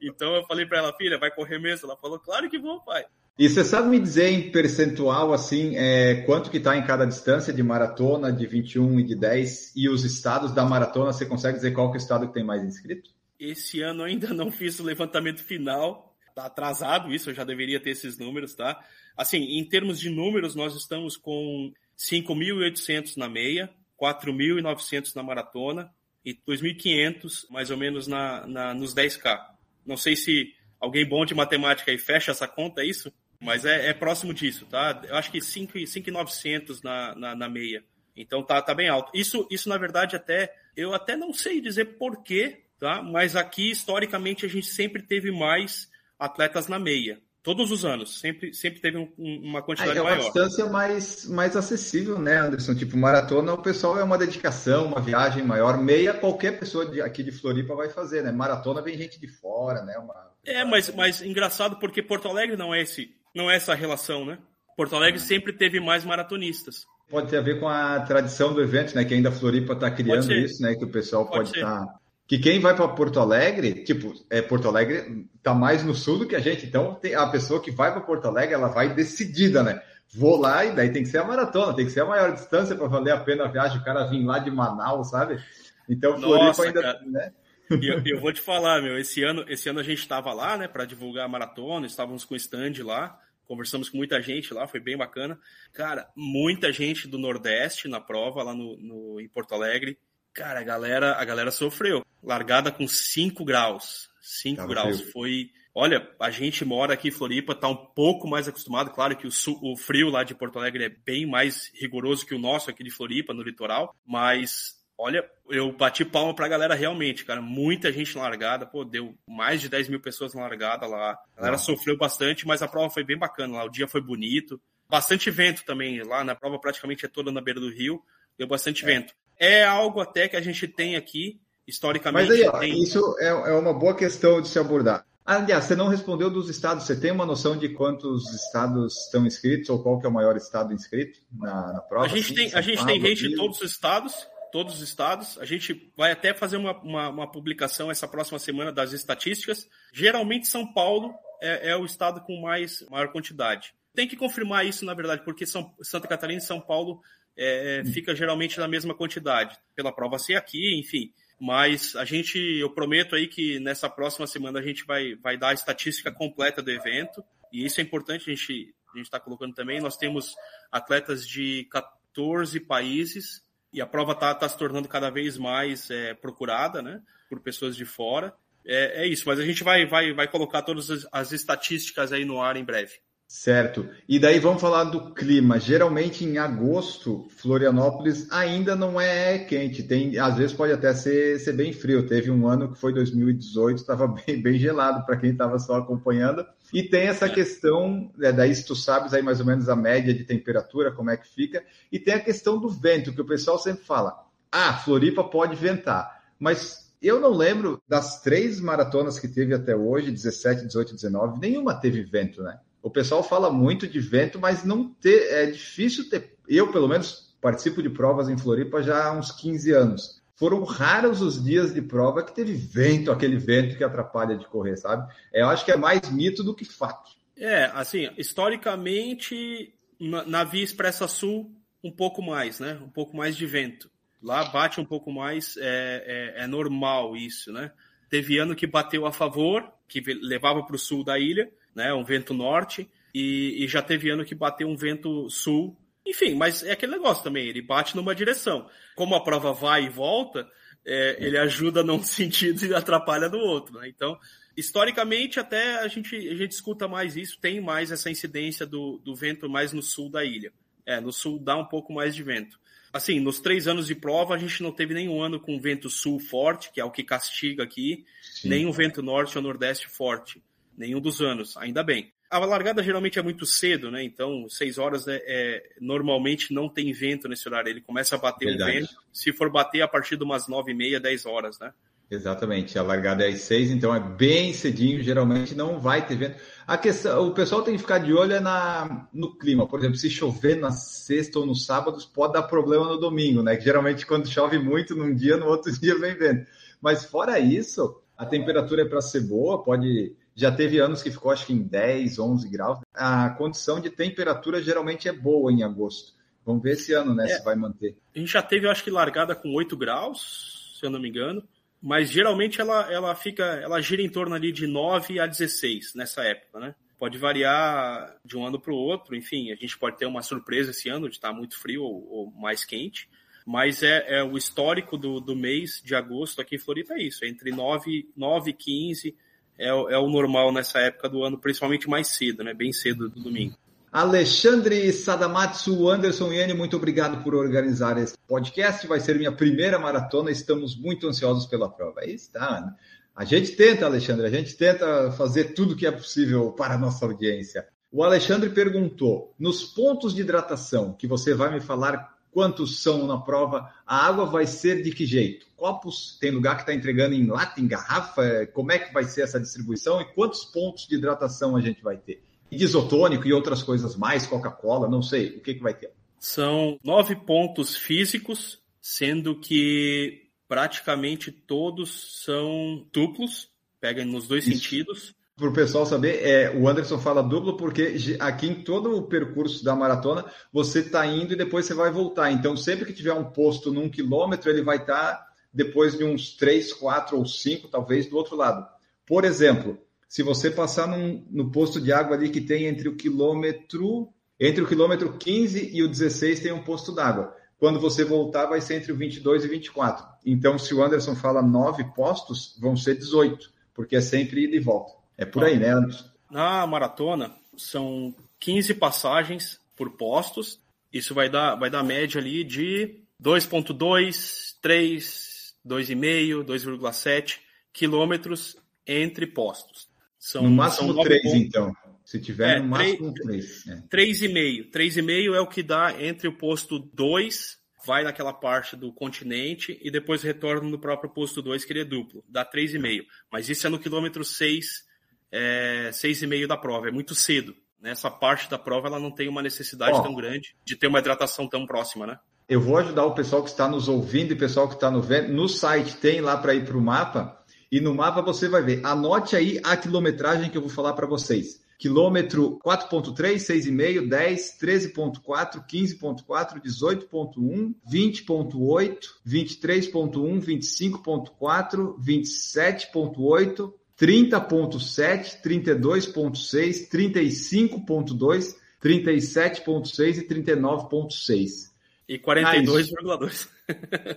Então, eu falei para ela, filha, vai correr mesmo? Ela falou, claro que vou, pai. E você sabe me dizer em percentual, assim, é, quanto que está em cada distância de maratona, de 21 e de 10, e os estados da maratona, você consegue dizer qual que é o estado que tem mais inscritos? Esse ano ainda não fiz o levantamento final, tá atrasado isso, eu já deveria ter esses números, tá? Assim, em termos de números, nós estamos com 5.800 na meia, 4.900 na maratona e 2.500 mais ou menos na, na, nos 10K. Não sei se alguém bom de matemática aí fecha essa conta, é isso? Mas é, é próximo disso, tá? Eu acho que 5,900 na, na, na meia. Então tá, tá bem alto. Isso, isso, na verdade, até eu até não sei dizer porquê, tá? Mas aqui, historicamente, a gente sempre teve mais atletas na meia. Todos os anos, sempre, sempre teve um, uma quantidade maior. É uma distância mais, mais acessível, né, Anderson? Tipo, maratona, o pessoal é uma dedicação, uma viagem maior. Meia, qualquer pessoa de, aqui de Floripa vai fazer, né? Maratona vem gente de fora, né? Uma... É, mas, mas engraçado porque Porto Alegre não é, esse, não é essa relação, né? Porto Alegre sempre teve mais maratonistas. Pode ter a ver com a tradição do evento, né? Que ainda a Floripa está criando isso, né? Que o pessoal pode estar. Tá... Que quem vai para Porto Alegre, tipo, é Porto Alegre está mais no sul do que a gente. Então, tem a pessoa que vai para Porto Alegre, ela vai decidida, né? Vou lá e daí tem que ser a maratona, tem que ser a maior distância para valer a pena a viagem. O cara vir lá de Manaus, sabe? Então, Floripa ainda, cara. né? eu, eu, vou te falar, meu, esse ano, esse ano a gente estava lá, né, para divulgar a maratona, estávamos com o stand lá conversamos com muita gente lá, foi bem bacana. Cara, muita gente do Nordeste na prova lá no, no em Porto Alegre. Cara, a galera, a galera sofreu. Largada com 5 graus. 5 graus. Frio. Foi. Olha, a gente mora aqui em Floripa, tá um pouco mais acostumado. Claro que o, o frio lá de Porto Alegre é bem mais rigoroso que o nosso aqui de Floripa, no litoral. Mas Olha, eu bati palma pra galera realmente, cara. Muita gente largada, pô, deu mais de 10 mil pessoas na largada lá. A galera ah. sofreu bastante, mas a prova foi bem bacana lá. O dia foi bonito. Bastante vento também lá, na prova praticamente é toda na beira do rio. Deu bastante é. vento. É algo até que a gente tem aqui, historicamente. Mas aí, ó, tem... isso é, é uma boa questão de se abordar. Aliás, você não respondeu dos estados. Você tem uma noção de quantos estados estão inscritos ou qual que é o maior estado inscrito na, na prova? A gente tem, a gente tem de todos os estados todos os estados. A gente vai até fazer uma, uma, uma, publicação essa próxima semana das estatísticas. Geralmente São Paulo é, é, o estado com mais maior quantidade. Tem que confirmar isso, na verdade, porque São, Santa Catarina e São Paulo é, é fica geralmente na mesma quantidade, pela prova ser aqui, enfim. Mas a gente, eu prometo aí que nessa próxima semana a gente vai, vai dar a estatística completa do evento. E isso é importante, a gente a está colocando também. Nós temos atletas de 14 países e a prova está tá se tornando cada vez mais é, procurada né, por pessoas de fora. É, é, isso, mas a gente vai, vai, vai colocar todas as, as estatísticas aí no ar em breve. Certo. E daí vamos falar do clima. Geralmente em agosto, Florianópolis ainda não é quente. Tem, às vezes pode até ser, ser bem frio. Teve um ano que foi 2018, estava bem, bem gelado para quem estava só acompanhando. E tem essa questão, né, daí se tu sabes aí mais ou menos a média de temperatura, como é que fica. E tem a questão do vento, que o pessoal sempre fala. Ah, Floripa pode ventar. Mas eu não lembro das três maratonas que teve até hoje, 17, 18, 19, nenhuma teve vento, né? O pessoal fala muito de vento, mas não ter, é difícil ter. Eu, pelo menos, participo de provas em Floripa já há uns 15 anos. Foram raros os dias de prova que teve vento, aquele vento que atrapalha de correr, sabe? É, eu acho que é mais mito do que fato. É, assim, historicamente, na, Via Expressa Sul, um pouco mais, né? Um pouco mais de vento. Lá bate um pouco mais, é, é, é normal isso, né? Teve ano que bateu a favor, que levava para o sul da ilha, né? Um vento norte, e, e já teve ano que bateu um vento sul. Enfim, mas é aquele negócio também, ele bate numa direção. Como a prova vai e volta, é, ele ajuda num sentido e atrapalha no outro. Né? Então, historicamente, até a gente, a gente escuta mais isso, tem mais essa incidência do, do vento mais no sul da ilha. É, no sul dá um pouco mais de vento. Assim, nos três anos de prova, a gente não teve nenhum ano com vento sul forte, que é o que castiga aqui, Sim. nem o vento norte ou nordeste forte nenhum dos anos, ainda bem. A largada geralmente é muito cedo, né? Então, seis horas é, é, normalmente não tem vento nesse horário. Ele começa a bater Verdade. um vento. Se for bater a partir de umas nove e meia, dez horas, né? Exatamente. A largada é às seis, então é bem cedinho. Geralmente não vai ter vento. A questão, o pessoal tem que ficar de olho é na, no clima. Por exemplo, se chover na sexta ou no sábado, pode dar problema no domingo, né? Que geralmente quando chove muito num dia, no outro dia vem vento. Mas fora isso, a temperatura é para ser boa, pode já teve anos que ficou, acho que em 10, 11 graus. A condição de temperatura geralmente é boa em agosto. Vamos ver esse ano, né, é, se vai manter. A gente já teve, acho que, largada com 8 graus, se eu não me engano. Mas geralmente ela, ela fica, ela gira em torno ali de 9 a 16 nessa época, né? Pode variar de um ano para o outro, enfim, a gente pode ter uma surpresa esse ano de estar muito frio ou, ou mais quente mas é, é, o histórico do, do mês de agosto aqui em Floripa é isso, é entre 9, 9 e 15, é, é o normal nessa época do ano, principalmente mais cedo, né? Bem cedo do domingo. Alexandre Sadamatsu, Anderson Yane, muito obrigado por organizar esse podcast. Vai ser minha primeira maratona, estamos muito ansiosos pela prova. Aí está, A gente tenta, Alexandre, a gente tenta fazer tudo que é possível para a nossa audiência. O Alexandre perguntou: nos pontos de hidratação, que você vai me falar quantos são na prova, a água vai ser de que jeito? Copos, tem lugar que está entregando em lata, em garrafa? Como é que vai ser essa distribuição e quantos pontos de hidratação a gente vai ter? E isotônico e outras coisas mais, Coca-Cola, não sei, o que, que vai ter? São nove pontos físicos, sendo que praticamente todos são duplos, pegam nos dois Isso. sentidos. Para o pessoal saber, é, o Anderson fala duplo porque aqui em todo o percurso da maratona você está indo e depois você vai voltar. Então, sempre que tiver um posto num quilômetro, ele vai estar tá depois de uns três, quatro ou cinco, talvez, do outro lado. Por exemplo, se você passar num, no posto de água ali que tem entre o quilômetro entre o quilômetro 15 e o 16 tem um posto d'água. Quando você voltar, vai ser entre o 22 e 24. Então, se o Anderson fala nove postos, vão ser 18, porque é sempre ida e volta. É por aí, né, Anderson? Na maratona, são 15 passagens por postos. Isso vai dar, vai dar média ali de 2,2, 3, 2,5, 2,7 quilômetros entre postos. São, no máximo são 3, então. Se tiver é, no máximo 3. 3,5. 3,5 é o que dá entre o posto 2, vai naquela parte do continente, e depois retorna no próprio posto 2, que ele é duplo. Dá 3,5. Mas isso é no quilômetro 6, é, 6,5 da prova. É muito cedo. Nessa parte da prova ela não tem uma necessidade tão grande de ter uma hidratação tão próxima, né? Eu vou ajudar o pessoal que está nos ouvindo e o pessoal que está no vendo. No site tem lá para ir para o mapa. E no mapa você vai ver. Anote aí a quilometragem que eu vou falar para vocês quilômetro 4.3, 6,5, 10, 13.4, 15.4, 18.1, 20.8, 23.1, 25.4, 27.8, 30.7, 32.6, 35.2, 37.6 e 39.6. E 42,2.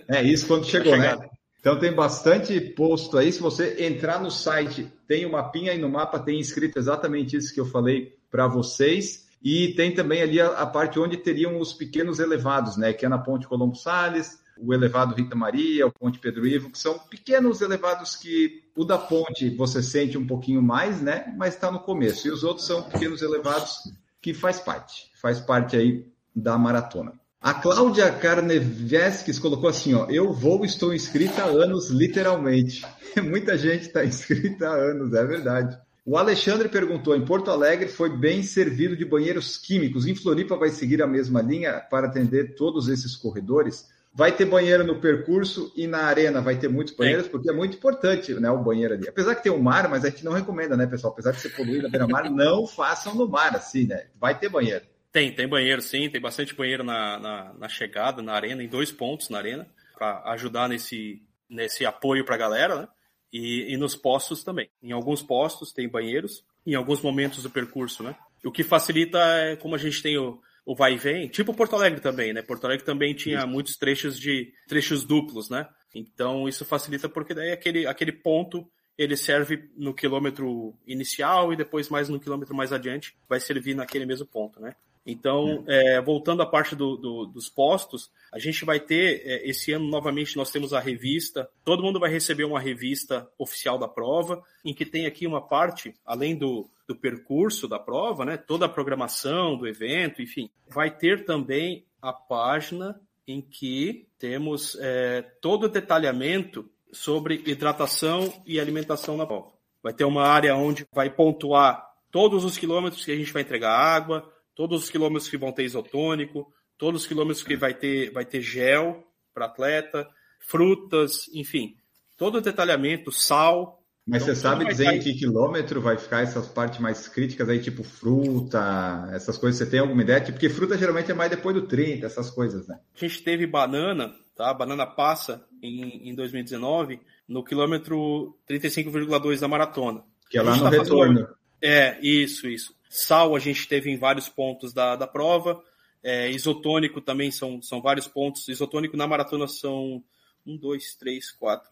É isso quando chegou, né? Então tem bastante posto aí. Se você entrar no site, tem o um mapinha e no mapa tem escrito exatamente isso que eu falei para vocês. E tem também ali a, a, parte onde teriam os pequenos elevados, né? Que é na Ponte Colombo Salles, o elevado Rita Maria, o Ponte Pedro Ivo, que são pequenos elevados que o da ponte você sente um pouquinho mais, né? Mas está no começo. E os outros são pequenos elevados que faz parte, faz parte aí da maratona. A Cláudia Carnevesques colocou assim, ó, eu vou, estou inscrita há anos, literalmente. Muita gente está inscrita há anos, é verdade. O Alexandre perguntou, em Porto Alegre foi bem servido de banheiros químicos. Em Floripa vai seguir a mesma linha para atender todos esses corredores? Vai ter banheiro no percurso e na arena vai ter muitos banheiros, porque é muito importante né, o banheiro ali. Apesar que tem o um mar, mas a gente não recomenda, né, pessoal? Apesar de ser poluído na beira-mar, não façam no mar, assim, né? Vai ter banheiro. Tem, tem banheiro sim, tem bastante banheiro na, na, na chegada, na arena, em dois pontos na arena, para ajudar nesse, nesse apoio para a galera, né? E, e nos postos também. Em alguns postos tem banheiros, em alguns momentos do percurso, né? O que facilita é como a gente tem o, o vai e vem, tipo Porto Alegre também, né? Porto Alegre também tinha muitos trechos de trechos duplos, né? Então isso facilita porque daí aquele, aquele ponto ele serve no quilômetro inicial e depois mais no quilômetro mais adiante vai servir naquele mesmo ponto, né? Então, é, voltando à parte do, do, dos postos, a gente vai ter, é, esse ano novamente nós temos a revista, todo mundo vai receber uma revista oficial da prova, em que tem aqui uma parte, além do, do percurso da prova, né, toda a programação do evento, enfim, vai ter também a página em que temos é, todo o detalhamento sobre hidratação e alimentação na prova. Vai ter uma área onde vai pontuar todos os quilômetros que a gente vai entregar água, todos os quilômetros que vão ter isotônico, todos os quilômetros que vai ter, vai ter gel para atleta, frutas, enfim, todo o detalhamento, sal. Mas então, você sabe dizer em que quilômetro vai ficar essas partes mais críticas aí, tipo fruta, essas coisas? Você tem alguma ideia? Porque fruta geralmente é mais depois do 30, essas coisas, né? A gente teve banana, tá? Banana passa em, em 2019 no quilômetro 35,2 da maratona. Que é lá no tá retorno. Fazendo... É, isso, isso. Sal a gente teve em vários pontos da, da prova. É, isotônico também são, são vários pontos. Isotônico na maratona são um, dois, três, quatro,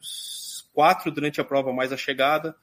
quatro durante a prova mais a chegada.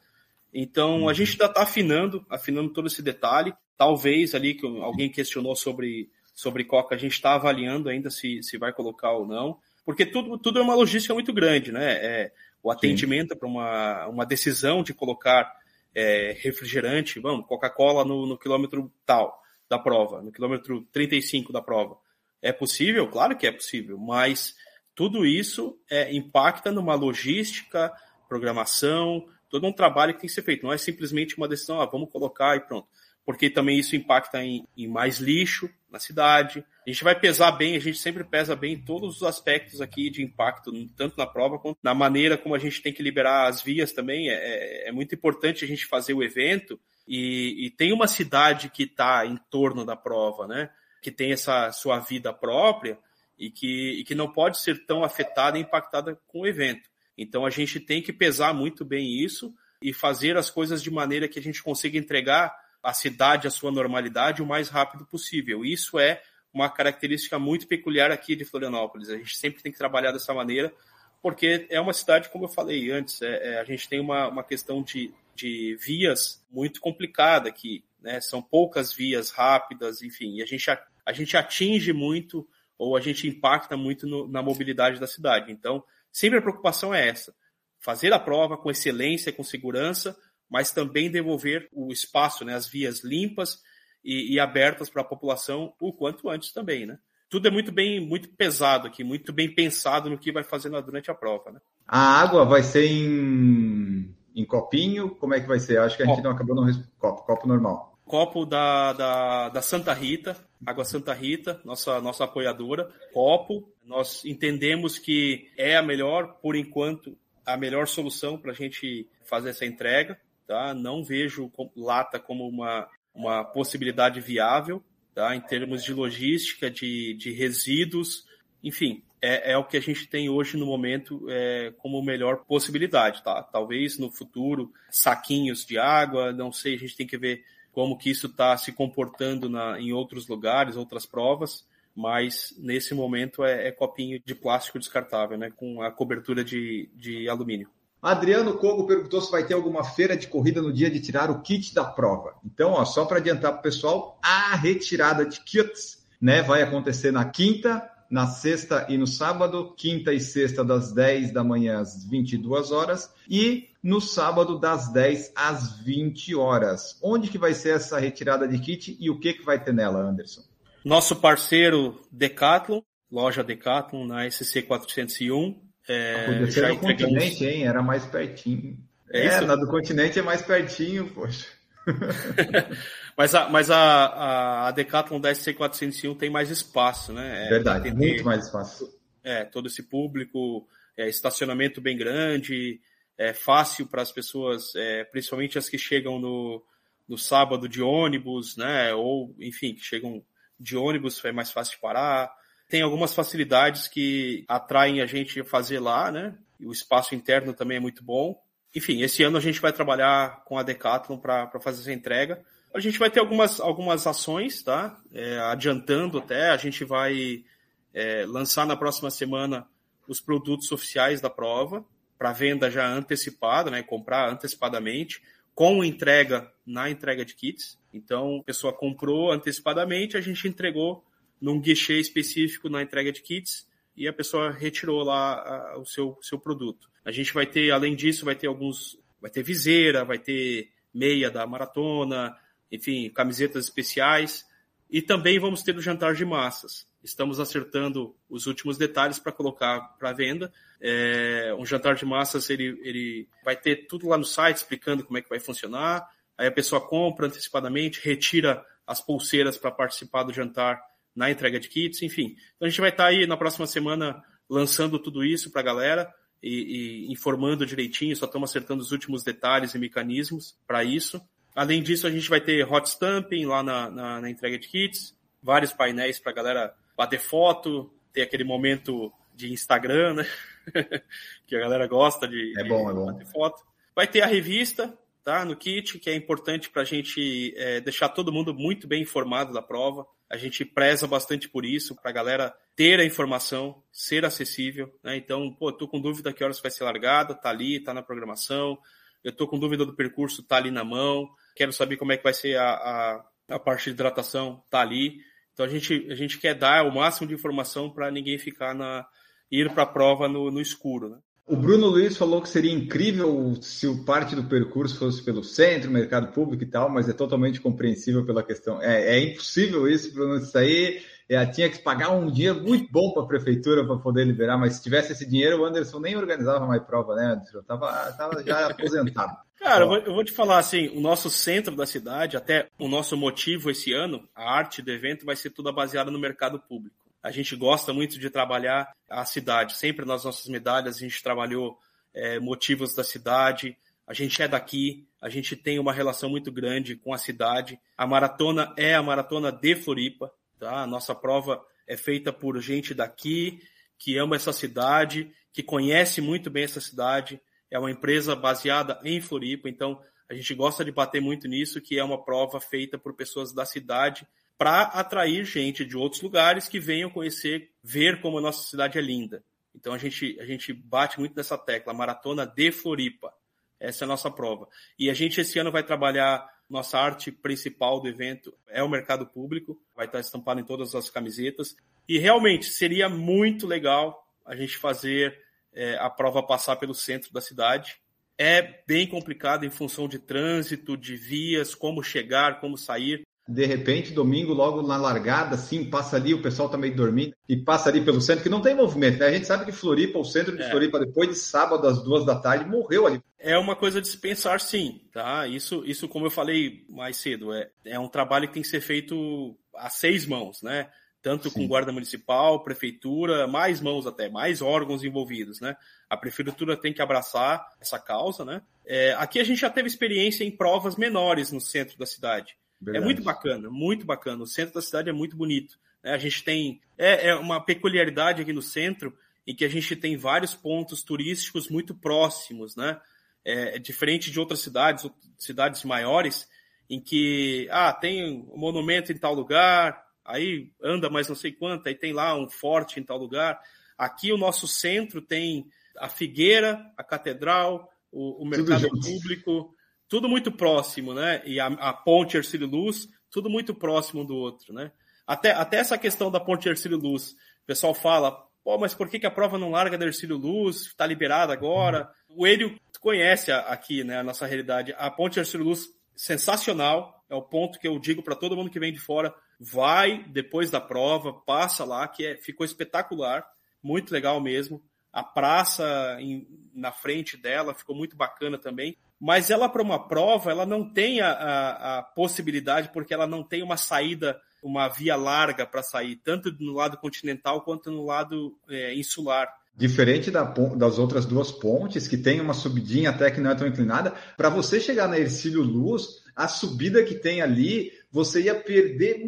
Então uhum. a gente ainda está afinando, afinando todo esse detalhe. Talvez ali que alguém questionou sobre sobre coca, a gente está avaliando ainda se, se vai colocar ou não, porque tudo, tudo é uma logística muito grande, né? É, o atendimento para uma, uma decisão de colocar é, refrigerante, vamos, Coca-Cola no, no quilômetro tal da prova, no quilômetro 35 da prova. É possível? Claro que é possível, mas tudo isso é, impacta numa logística, programação, todo um trabalho que tem que ser feito. Não é simplesmente uma decisão, ah, vamos colocar e pronto. Porque também isso impacta em, em, mais lixo na cidade. A gente vai pesar bem, a gente sempre pesa bem todos os aspectos aqui de impacto, tanto na prova quanto na maneira como a gente tem que liberar as vias também. É, é, é muito importante a gente fazer o evento e, e tem uma cidade que está em torno da prova, né? Que tem essa sua vida própria e que, e que não pode ser tão afetada e impactada com o evento. Então a gente tem que pesar muito bem isso e fazer as coisas de maneira que a gente consiga entregar a cidade à sua normalidade o mais rápido possível. Isso é uma característica muito peculiar aqui de Florianópolis. A gente sempre tem que trabalhar dessa maneira, porque é uma cidade, como eu falei antes, é, é, a gente tem uma, uma questão de, de vias muito complicada aqui. Né? São poucas vias rápidas, enfim, e a gente, a, a gente atinge muito ou a gente impacta muito no, na mobilidade da cidade. Então, sempre a preocupação é essa: fazer a prova com excelência, com segurança, mas também devolver o espaço, né, as vias limpas e, e abertas para a população o quanto antes também, né? Tudo é muito bem, muito pesado aqui, muito bem pensado no que vai fazer durante a prova, né? A água vai ser em, em copinho? Como é que vai ser? Acho que a gente não acabou no copo, copo normal copo da, da, da, Santa Rita, Água Santa Rita, nossa, nossa apoiadora, copo. Nós entendemos que é a melhor, por enquanto, a melhor solução para a gente fazer essa entrega. Tá? Não vejo lata como uma, uma possibilidade viável, tá? em termos de logística, de, de resíduos, enfim, é, é, o que a gente tem hoje no momento é, como melhor possibilidade, tá? Talvez no futuro saquinhos de água, não sei, a gente tem que ver como que isso está se comportando na, em outros lugares, outras provas, mas nesse momento é, é, copinho de plástico descartável, né, com a cobertura de, de alumínio. Adriano Cogo perguntou se vai ter alguma feira de corrida no dia de tirar o kit da prova. Então, ó, só para adiantar para o pessoal, a retirada de kits né, vai acontecer na quinta, na sexta e no sábado, quinta e sexta das 10 da manhã às 22 horas e no sábado das 10 às 20 horas. Onde que vai ser essa retirada de kit e o que que vai ter nela, Anderson? Nosso parceiro Decathlon, loja Decathlon na SC 401. É, Podia ser já no continente, hein? Era mais pertinho. É, é na do continente é mais pertinho, poxa. Mas a, mas a, a, Decathlon da SC401 tem mais espaço, né? É, Verdade, muito mais espaço. É, todo esse público, é, estacionamento bem grande, é fácil para as pessoas, é, principalmente as que chegam no, no sábado de ônibus, né? Ou, enfim, que chegam de ônibus, é mais fácil de parar. Tem algumas facilidades que atraem a gente a fazer lá, né? E o espaço interno também é muito bom. Enfim, esse ano a gente vai trabalhar com a Decathlon para fazer essa entrega. A gente vai ter algumas, algumas ações, tá? É, adiantando até, a gente vai é, lançar na próxima semana os produtos oficiais da prova para venda já antecipada, né? Comprar antecipadamente, com entrega na entrega de kits. Então, a pessoa comprou antecipadamente, a gente entregou num guichê específico na entrega de kits e a pessoa retirou lá a, o seu, seu produto. A gente vai ter, além disso, vai ter alguns, vai ter viseira, vai ter meia da maratona, enfim, camisetas especiais. E também vamos ter o jantar de massas. Estamos acertando os últimos detalhes para colocar para venda. É, um jantar de massas ele, ele vai ter tudo lá no site explicando como é que vai funcionar. Aí a pessoa compra antecipadamente, retira as pulseiras para participar do jantar na entrega de kits, enfim. Então a gente vai estar tá aí na próxima semana lançando tudo isso para a galera e, e informando direitinho. Só estamos acertando os últimos detalhes e mecanismos para isso. Além disso, a gente vai ter hot stamping lá na, na, na entrega de kits, vários painéis para a galera bater foto, ter aquele momento de Instagram, né? que a galera gosta de, é bom, de é bom. bater foto. Vai ter a revista, tá? No kit, que é importante para a gente é, deixar todo mundo muito bem informado da prova. A gente preza bastante por isso, para a galera ter a informação, ser acessível. Né? Então, pô, tô com dúvida que horas vai ser largada, tá ali, tá na programação. Eu tô com dúvida do percurso, tá ali na mão quero saber como é que vai ser a, a, a parte de hidratação, tá ali. Então a gente, a gente quer dar o máximo de informação para ninguém ficar na ir para a prova no, no escuro, né? O Bruno Luiz falou que seria incrível se o parte do percurso fosse pelo centro, mercado público e tal, mas é totalmente compreensível pela questão. É, é impossível isso, Bruno. Isso aí é, tinha que pagar um dinheiro muito bom para a prefeitura para poder liberar, mas se tivesse esse dinheiro, o Anderson nem organizava mais prova, né, Anderson? Tava, tava já aposentado. Cara, eu vou, eu vou, te falar assim, o nosso centro da cidade, até o nosso motivo esse ano, a arte do evento vai ser toda baseada no mercado público. A gente gosta muito de trabalhar a cidade. Sempre nas nossas medalhas a gente trabalhou é, motivos da cidade. A gente é daqui, a gente tem uma relação muito grande com a cidade. A maratona é a maratona de Floripa. Tá? A nossa prova é feita por gente daqui, que ama essa cidade, que conhece muito bem essa cidade. É uma empresa baseada em Floripa, então a gente gosta de bater muito nisso, que é uma prova feita por pessoas da cidade para atrair gente de outros lugares que venham conhecer, ver como a nossa cidade é linda. Então a gente, a gente bate muito nessa tecla, maratona de Floripa. Essa é a nossa prova. E a gente esse ano vai trabalhar nossa arte principal do evento é o mercado público, vai estar estampado em todas as camisetas. E realmente seria muito legal a gente fazer é, a prova passar pelo centro da cidade. É bem complicado em função de trânsito, de vias, como chegar, como sair de repente, domingo, logo na largada, assim, passa ali, o pessoal tá meio dormindo, e passa ali pelo centro, que não tem movimento, né? A gente sabe que Floripa, o centro de é. Floripa, depois de sábado, às duas da tarde, morreu ali. É uma coisa de se pensar, sim, tá? Isso, isso como eu falei mais cedo, é, é um trabalho que tem que ser feito a seis mãos, né? Tanto sim. com guarda municipal, prefeitura, mais mãos até, mais órgãos envolvidos, né? A prefeitura tem que abraçar essa causa, né? É, aqui a gente já teve experiência em provas menores no centro da cidade. Verdade. É muito bacana, muito bacana. O centro da cidade é muito bonito. Né? A gente tem. É, é uma peculiaridade aqui no centro em que a gente tem vários pontos turísticos muito próximos, né? É, é diferente de outras cidades, cidades maiores, em que ah, tem um monumento em tal lugar, aí anda mais não sei quanto, aí tem lá um forte em tal lugar. Aqui o nosso centro tem a Figueira, a Catedral, o, o mercado público, tudo muito próximo, né? E a, a ponte Ercílio Luz, tudo muito próximo do outro, né? Até, até essa questão da ponte Ercílio Luz, o pessoal fala, pô, mas por que, que a prova não larga da Ercílio Luz? Está liberada agora? O Hélio conhece aqui, né, a nossa realidade. A ponte Ercílio Luz, sensacional, é o ponto que eu digo para todo mundo que vem de fora, vai depois da prova, passa lá, que é, ficou espetacular, muito legal mesmo. A praça em, na frente dela ficou muito bacana também mas ela para uma prova ela não tem a, a, a, possibilidade porque ela não tem uma saída, uma via larga para sair, tanto no lado continental quanto no lado é, insular. Diferente da, das outras duas pontes, que tem uma subidinha até que não é tão inclinada, para você chegar na Ercílio Luz, a subida que tem ali, você ia perder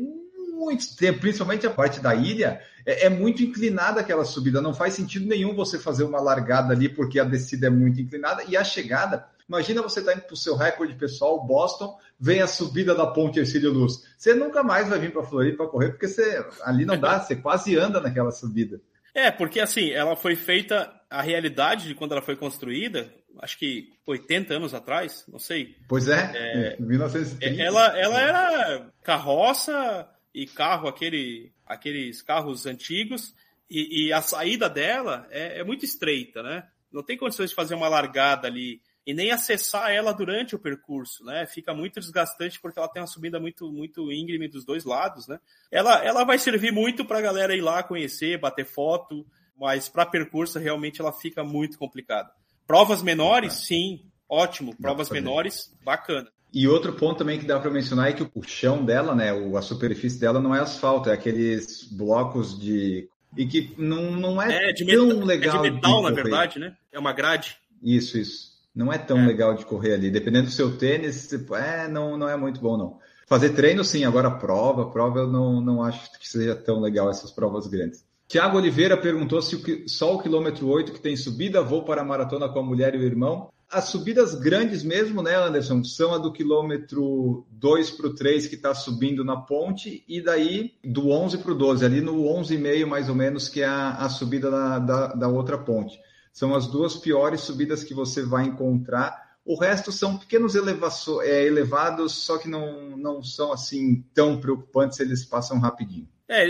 muito tempo, principalmente a parte da ilha, é, é, muito inclinada aquela subida. Não faz sentido nenhum você fazer uma largada ali, porque a descida é muito inclinada, e a chegada Imagina você estar tá indo para o seu recorde pessoal, Boston, vem a subida da ponte Ercílio Luz. Você nunca mais vai vir para Floripa correr, porque você ali não dá, você quase anda naquela subida. É, porque assim, ela foi feita, a realidade de quando ela foi construída, acho que 80 anos atrás, não sei. Pois é, é 1930. Ela, ela era carroça e carro, aquele, aqueles carros antigos, e, e a saída dela é, é muito estreita, né? Não tem condições de fazer uma largada ali e nem acessar ela durante o percurso, né? Fica muito desgastante porque ela tem uma subida muito muito íngreme dos dois lados, né? Ela, ela vai servir muito para a galera ir lá conhecer, bater foto, mas para percurso realmente ela fica muito complicada. Provas menores, sim, ótimo. Provas menores, bacana. E outro ponto também que dá para mencionar é que o chão dela, né, a superfície dela não é asfalto, é aqueles blocos de e que não, não é, é tão metal, legal. É de metal, na verdade, né? É uma grade. Isso, isso não é tão é. legal de correr ali. Dependendo do seu tênis, tipo, é, não, não é muito bom, não. Fazer treino, sim, agora prova, prova eu não, não acho que seja tão legal essas provas grandes. Tiago Oliveira perguntou se o, só o quilômetro 8 que tem subida, vou para a maratona com a mulher e o irmão. As subidas grandes mesmo, né, Anderson, são a do quilômetro 2 para o 3 que está subindo na ponte, e daí do 11 para o 12, ali no 11,5 mais ou menos, que é a, a subida da, da, da outra ponte. São as duas piores subidas que você vai encontrar. O resto são pequenos é, elevados, só que não, não são assim tão preocupantes, eles passam rapidinho. É,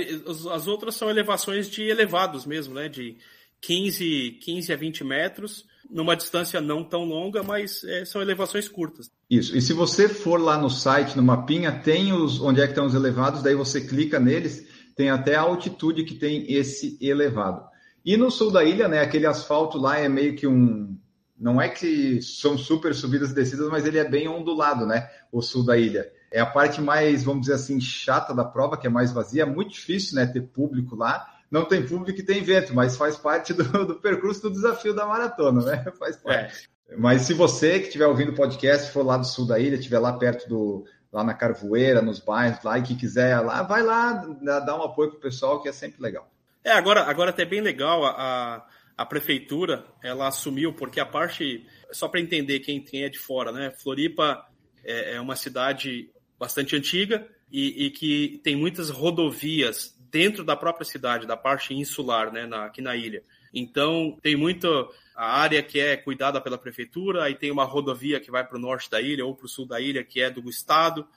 as outras são elevações de elevados mesmo, né? De 15, 15 a 20 metros, numa distância não tão longa, mas é, são elevações curtas. Isso. E se você for lá no site, no mapinha, tem os onde é que estão os elevados, daí você clica neles, tem até a altitude que tem esse elevado. E no sul da ilha, né, aquele asfalto lá é meio que um não é que são super subidas e descidas, mas ele é bem ondulado, né? O sul da ilha. É a parte mais, vamos dizer assim, chata da prova, que é mais vazia. É muito difícil, né, ter público lá. Não tem público e tem vento, mas faz parte do, do percurso do desafio da maratona, né? Faz parte. É. Mas se você que estiver ouvindo o podcast, for lá do sul da ilha, estiver lá perto do, lá na Carvoeira, nos bairros lá, e que quiser lá, vai lá, dá um apoio pro pessoal, que é sempre legal. É, agora, agora até bem legal a, a prefeitura, ela assumiu, porque a parte, só para entender quem, quem é de fora, né? Floripa é, é uma cidade bastante antiga e, e, que tem muitas rodovias dentro da própria cidade, da parte insular, né, na, aqui na ilha. Então, tem muito a área que é cuidada pela prefeitura, aí tem uma rodovia que vai para o norte da ilha ou para o sul da ilha, que é do estado.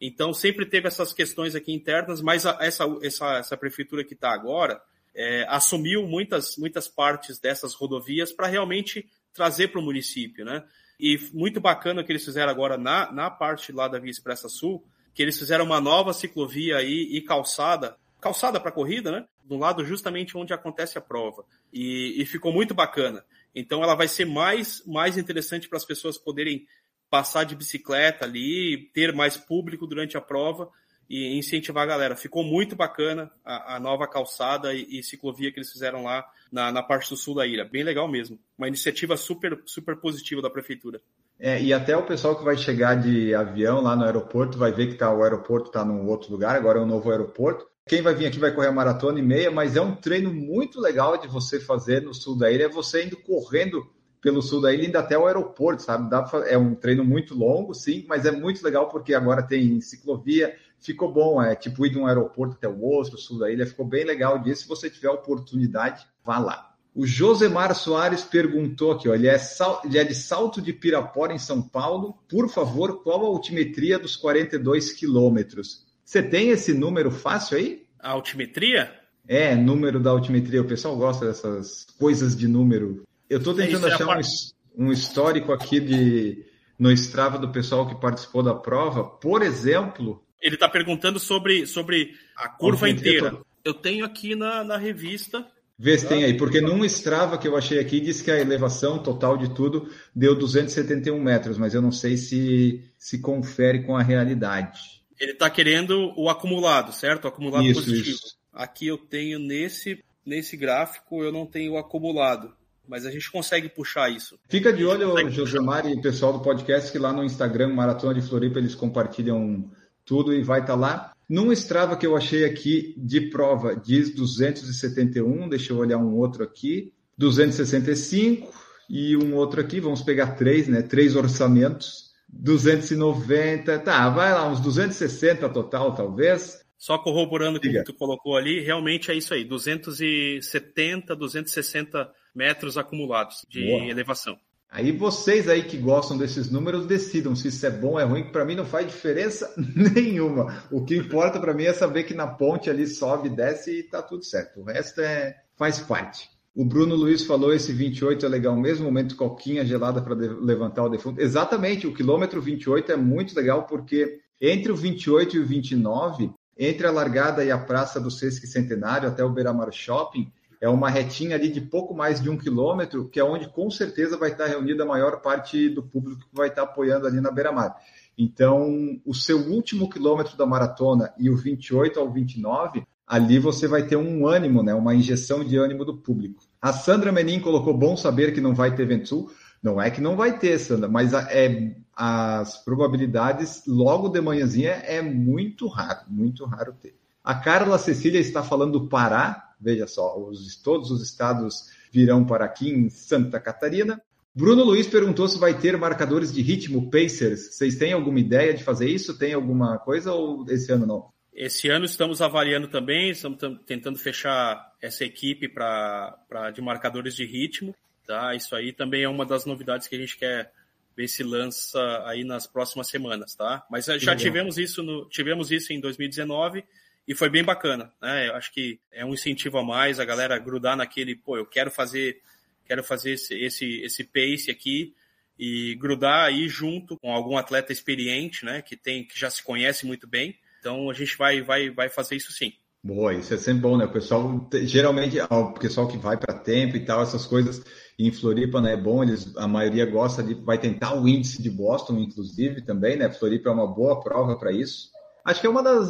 Então, sempre teve essas questões aqui internas, mas a, essa, essa, essa prefeitura que está agora é, assumiu muitas, muitas partes dessas rodovias para realmente trazer para o município, né? E muito bacana o que eles fizeram agora na, na parte lá da Via Expressa Sul, que eles fizeram uma nova ciclovia aí e calçada, calçada para corrida, né? Do lado justamente onde acontece a prova. E, e ficou muito bacana. Então ela vai ser mais, mais interessante para as pessoas poderem passar de bicicleta ali, ter mais público durante a prova e incentivar a galera. Ficou muito bacana a, a nova calçada e, e, ciclovia que eles fizeram lá na, na, parte do sul da ilha. Bem legal mesmo. Uma iniciativa super, super positiva da prefeitura. É, e até o pessoal que vai chegar de avião lá no aeroporto vai ver que tá, o aeroporto está num outro lugar, agora é um novo aeroporto. Quem vai vir aqui vai correr a maratona e meia, mas é um treino muito legal de você fazer no sul da ilha, é você indo correndo pelo sul da ilha, indo até o aeroporto, sabe? Dá pra, é um treino muito longo, sim, mas é muito legal porque agora tem ciclovia, ficou bom, é tipo ir de um aeroporto até o outro, sul da ilha, ficou bem legal disso. Se você tiver oportunidade, vá lá. O Josemar Soares perguntou aqui, ó, ele, é sal, ele é de Salto de Pirapora, em São Paulo. Por favor, qual a altimetria dos 42 quilômetros? Você tem esse número fácil aí? A altimetria? É, número da altimetria. O pessoal gosta dessas coisas de número. Eu estou tentando é achar é um, um histórico aqui de no Strava do pessoal que participou da prova. Por exemplo, ele está perguntando sobre, sobre a curva inteira. Eu tenho aqui na, na revista. Vê se tem aí, porque num Strava que eu achei aqui, diz que a elevação total de tudo deu 271 metros, mas eu não sei se se confere com a realidade. Ele está querendo o acumulado, certo? O acumulado isso, positivo. Isso. Aqui eu tenho nesse, nesse gráfico, eu não tenho o acumulado mas a gente consegue puxar isso. Fica de olho, Josemar e pessoal do podcast, que lá no Instagram, Maratona de Floripa, eles compartilham tudo e vai estar tá lá. Num Strava que eu achei aqui de prova, diz 271, deixa eu olhar um outro aqui, 265 e um outro aqui, vamos pegar três, né? Três orçamentos, 290, tá, vai lá, uns 260 total, talvez. Só corroborando o que tu colocou ali, realmente é isso aí, 270, 260 metros acumulados de Boa. elevação. Aí vocês aí que gostam desses números decidam se isso é bom ou é ruim, que para mim não faz diferença nenhuma. O que importa para mim é saber que na ponte ali sobe, desce e tá tudo certo. O resto é faz parte. O Bruno Luiz falou esse 28 é legal mesmo, momento coquinha gelada para levantar o defunto. Exatamente, o quilômetro 28 é muito legal porque entre o 28 e o 29, entre a largada e a praça do Sesc Centenário até o Beira-Mar Shopping, é uma retinha ali de pouco mais de um quilômetro, que é onde com certeza vai estar reunida a maior parte do público que vai estar apoiando ali na beira-mar. Então, o seu último quilômetro da maratona e o 28 ao 29, ali você vai ter um ânimo, né? uma injeção de ânimo do público. A Sandra Menin colocou bom saber que não vai ter Ventul. Não é que não vai ter, Sandra, mas é, as probabilidades logo de manhãzinha é muito raro, muito raro ter. A Carla Cecília está falando do Pará, Veja só, os, todos os estados virão para aqui em Santa Catarina. Bruno Luiz perguntou se vai ter marcadores de ritmo Pacers. Vocês têm alguma ideia de fazer isso? Tem alguma coisa ou esse ano não? Esse ano estamos avaliando também, estamos tentando fechar essa equipe pra, pra, de marcadores de ritmo. Tá? Isso aí também é uma das novidades que a gente quer ver se lança aí nas próximas semanas, tá? Mas já Legal. tivemos isso no, tivemos isso em 2019 e foi bem bacana, né? Eu acho que é um incentivo a mais a galera grudar naquele, pô, eu quero fazer, quero fazer esse, esse, esse pace aqui e grudar aí junto com algum atleta experiente, né? Que tem, que já se conhece muito bem. Então a gente vai, vai, vai fazer isso sim. Boa, isso é sempre bom, né? O pessoal, geralmente, o pessoal que vai para tempo e tal, essas coisas em Floripa, né? É bom, eles, a maioria gosta de, vai tentar o índice de Boston, inclusive, também, né? Floripa é uma boa prova para isso. Acho que é uma das.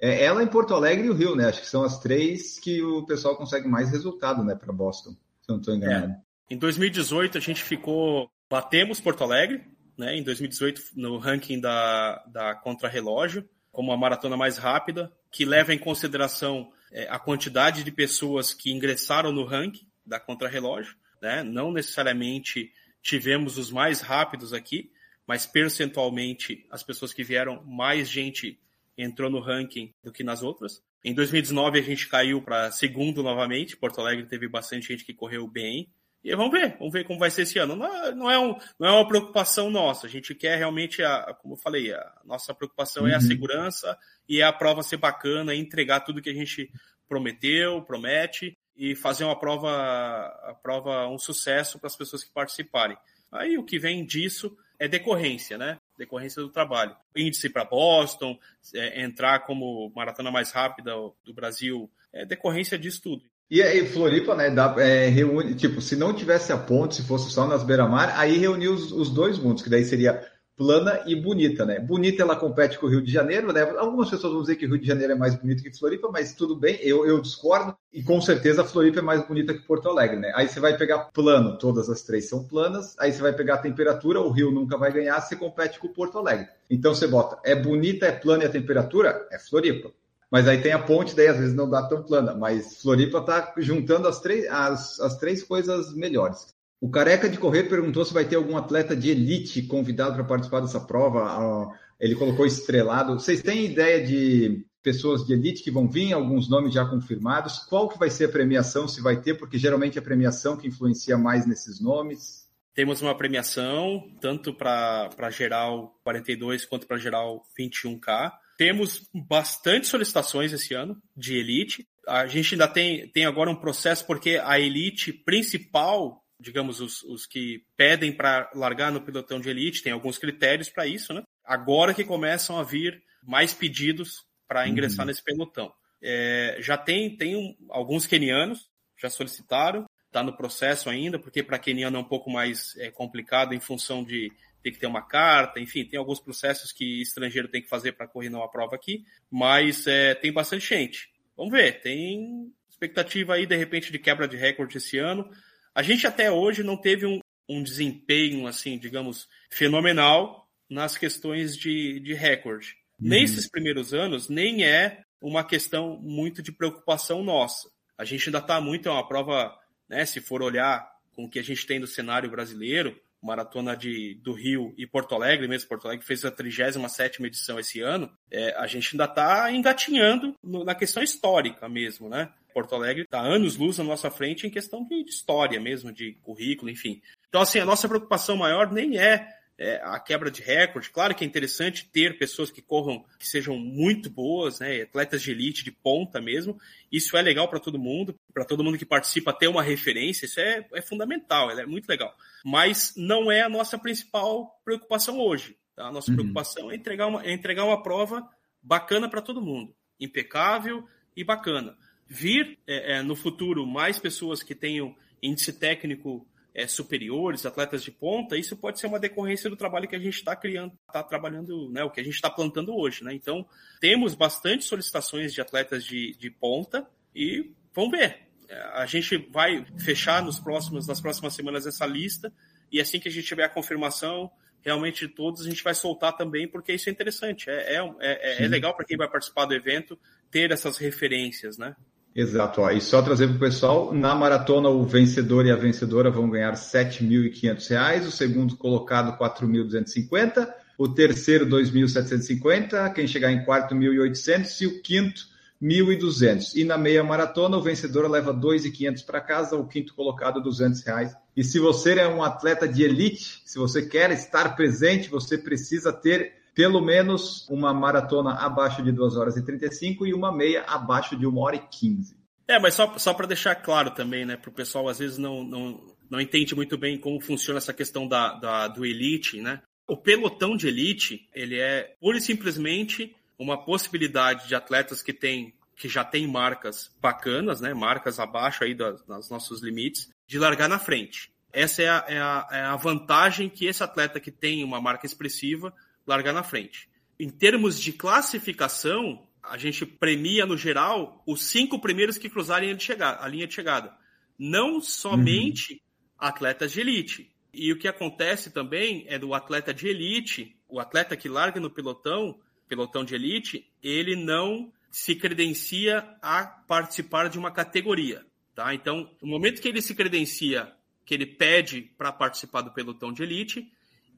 É, ela em Porto Alegre e o Rio, né? Acho que são as três que o pessoal consegue mais resultado, né, para Boston, se eu não estou enganado. É. Em 2018, a gente ficou. Batemos Porto Alegre, né? Em 2018, no ranking da, da Contrarrelógio como a maratona mais rápida, que leva em consideração é, a quantidade de pessoas que ingressaram no ranking da contrarrelógio. Né? Não necessariamente tivemos os mais rápidos aqui, mas percentualmente as pessoas que vieram, mais gente entrou no ranking do que nas outras. Em 2019 a gente caiu para segundo novamente. Porto Alegre teve bastante gente que correu bem. E vamos ver, vamos ver como vai ser esse ano. Não é, não é, um, não é uma preocupação nossa. A gente quer realmente, a, como eu falei, a nossa preocupação uhum. é a uhum. segurança e é a prova ser bacana, entregar tudo que a gente prometeu, promete e fazer uma prova, a prova um sucesso para as pessoas que participarem. Aí o que vem disso é decorrência, né? Decorrência do trabalho. Índice para Boston, é, entrar como maratona mais rápida do Brasil, é decorrência disso tudo. E aí, Floripa, né, dá, é, reúne, tipo, se não tivesse a ponte, se fosse só nas beira-mar, aí reuniu os, os, dois mundos, que daí seria plana e bonita, né? Bonita ela compete com o Rio de Janeiro, né? Algumas pessoas vão dizer que o Rio de Janeiro é mais bonito que Floripa, mas tudo bem, eu, eu discordo, e com certeza Floripa é mais bonita que Porto Alegre, né? Aí você vai pegar plano, todas as três são planas, aí você vai pegar a temperatura, o Rio nunca vai ganhar, você compete com Porto Alegre. Então você bota, é bonita, é plana e a temperatura? É Floripa. Mas aí tem a ponte, daí às vezes não dá tão plana. Mas Floripa está juntando as três, as, as três coisas melhores. O Careca de Correr perguntou se vai ter algum atleta de elite convidado para participar dessa prova. Ele colocou estrelado. Vocês têm ideia de pessoas de elite que vão vir, alguns nomes já confirmados? Qual que vai ser a premiação, se vai ter? Porque geralmente é a premiação que influencia mais nesses nomes. Temos uma premiação, tanto para geral 42 quanto para geral 21K. Temos bastante solicitações esse ano de elite. A gente ainda tem, tem agora um processo porque a elite principal, digamos, os, os que pedem para largar no pilotão de elite, tem alguns critérios para isso, né? Agora que começam a vir mais pedidos para ingressar uhum. nesse pelotão. É, já tem, tem um, alguns quenianos, já solicitaram, está no processo ainda, porque para queniano é um pouco mais é, complicado em função de tem que ter uma carta, enfim, tem alguns processos que estrangeiro tem que fazer para correr numa prova aqui, mas é, tem bastante gente. Vamos ver, tem expectativa aí, de repente, de quebra de recorde esse ano. A gente até hoje não teve um, um desempenho, assim, digamos, fenomenal nas questões de, de recorde. Uhum. Nesses primeiros anos, nem é uma questão muito de preocupação nossa. A gente ainda está muito, é uma prova, né, se for olhar com o que a gente tem no cenário brasileiro, maratona de, do Rio e Porto Alegre, mesmo Porto Alegre fez a 37 edição esse ano, é, a gente ainda está engatinhando no, na questão histórica mesmo, né? Porto Alegre está anos luz na nossa frente em questão de, história mesmo, de currículo, enfim. Então, assim, a nossa preocupação maior nem é é, a quebra de recorde. Claro que é interessante ter pessoas que corram, que sejam muito boas, né, atletas de elite, de ponta mesmo. Isso é legal para todo mundo, para todo mundo que participa ter uma referência, isso é, é fundamental, é muito legal. Mas não é a nossa principal preocupação hoje. Tá? A nossa uhum. preocupação é entregar, uma, é entregar uma prova bacana para todo mundo, impecável e bacana. Vir é, é, no futuro mais pessoas que tenham índice técnico é, superiores, atletas de ponta, isso pode ser uma decorrência do trabalho que a gente está criando, está trabalhando, né, o que a gente está plantando hoje. Né? Então, temos bastante solicitações de atletas de, de ponta e vamos ver. A gente vai fechar nos próximos, nas próximas semanas essa lista e assim que a gente tiver a confirmação realmente de todos, a gente vai soltar também, porque isso é interessante. É, é, é, é legal para quem vai participar do evento ter essas referências, né? Exato. Ó. E só trazer para o pessoal, na maratona o vencedor e a vencedora vão ganhar R$ 7.500, o segundo colocado R$ 4.250, o terceiro R$ 2.750, quem chegar em quarto R$ 1.800 e o quinto R$ 1.200. E na meia maratona o vencedor leva R$ 2.500 para casa, o quinto colocado 200 reais. E se você é um atleta de elite, se você quer estar presente, você precisa ter pelo menos uma maratona abaixo de 2 horas e 35 e uma meia abaixo de 1 hora e 15. É, mas só, só para deixar claro também, né, para o pessoal às vezes não, não, não entende muito bem como funciona essa questão da, da, do elite, né? O pelotão de elite, ele é pura e simplesmente uma possibilidade de atletas que têm que já tem marcas bacanas, né, marcas abaixo aí das, das nossos limites, de largar na frente. Essa é a, é, a, é a vantagem que esse atleta que tem uma marca expressiva largar na frente. Em termos de classificação, a gente premia no geral os cinco primeiros que cruzarem a linha de chegada. Não somente uhum. atletas de elite. E o que acontece também é do atleta de elite, o atleta que larga no pelotão, pelotão de elite, ele não se credencia a participar de uma categoria. Tá? Então, no momento que ele se credencia, que ele pede para participar do pelotão de elite,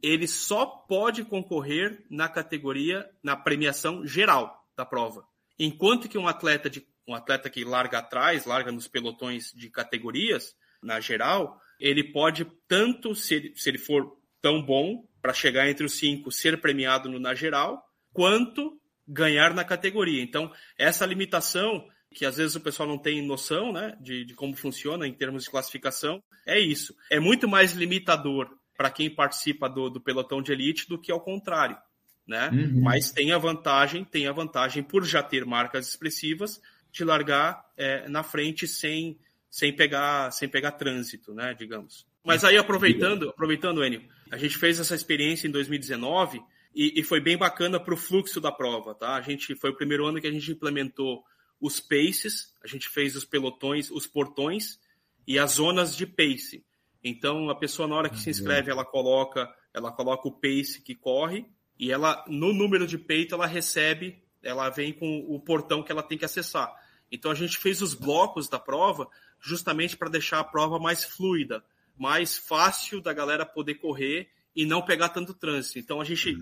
ele só pode concorrer na categoria, na premiação geral da prova. Enquanto que um atleta de um atleta que larga atrás, larga nos pelotões de categorias, na geral, ele pode tanto, se ele, se ele for tão bom para chegar entre os cinco, ser premiado no, na geral, quanto ganhar na categoria. Então, essa limitação, que às vezes o pessoal não tem noção né, de, de como funciona em termos de classificação, é isso. É muito mais limitador para quem participa do, do, pelotão de elite do que ao contrário. Né? Uhum. Mas tem a vantagem, tem a vantagem por já ter marcas expressivas de largar é, na frente sem, sem pegar sem pegar trânsito, né, digamos. Mas aí aproveitando, aproveitando, Enio, a gente fez essa experiência em 2019 e, e foi bem bacana para o fluxo da prova, tá? A gente foi o primeiro ano que a gente implementou os paces, a gente fez os pelotões, os portões e as zonas de pace. Então a pessoa na hora que se inscreve, ela coloca, ela coloca o pace que corre e ela no número de peito ela recebe, ela vem com o portão que ela tem que acessar. Então a gente fez os blocos da prova justamente para deixar a prova mais fluida, mais fácil da galera poder correr e não pegar tanto trânsito. Então a gente,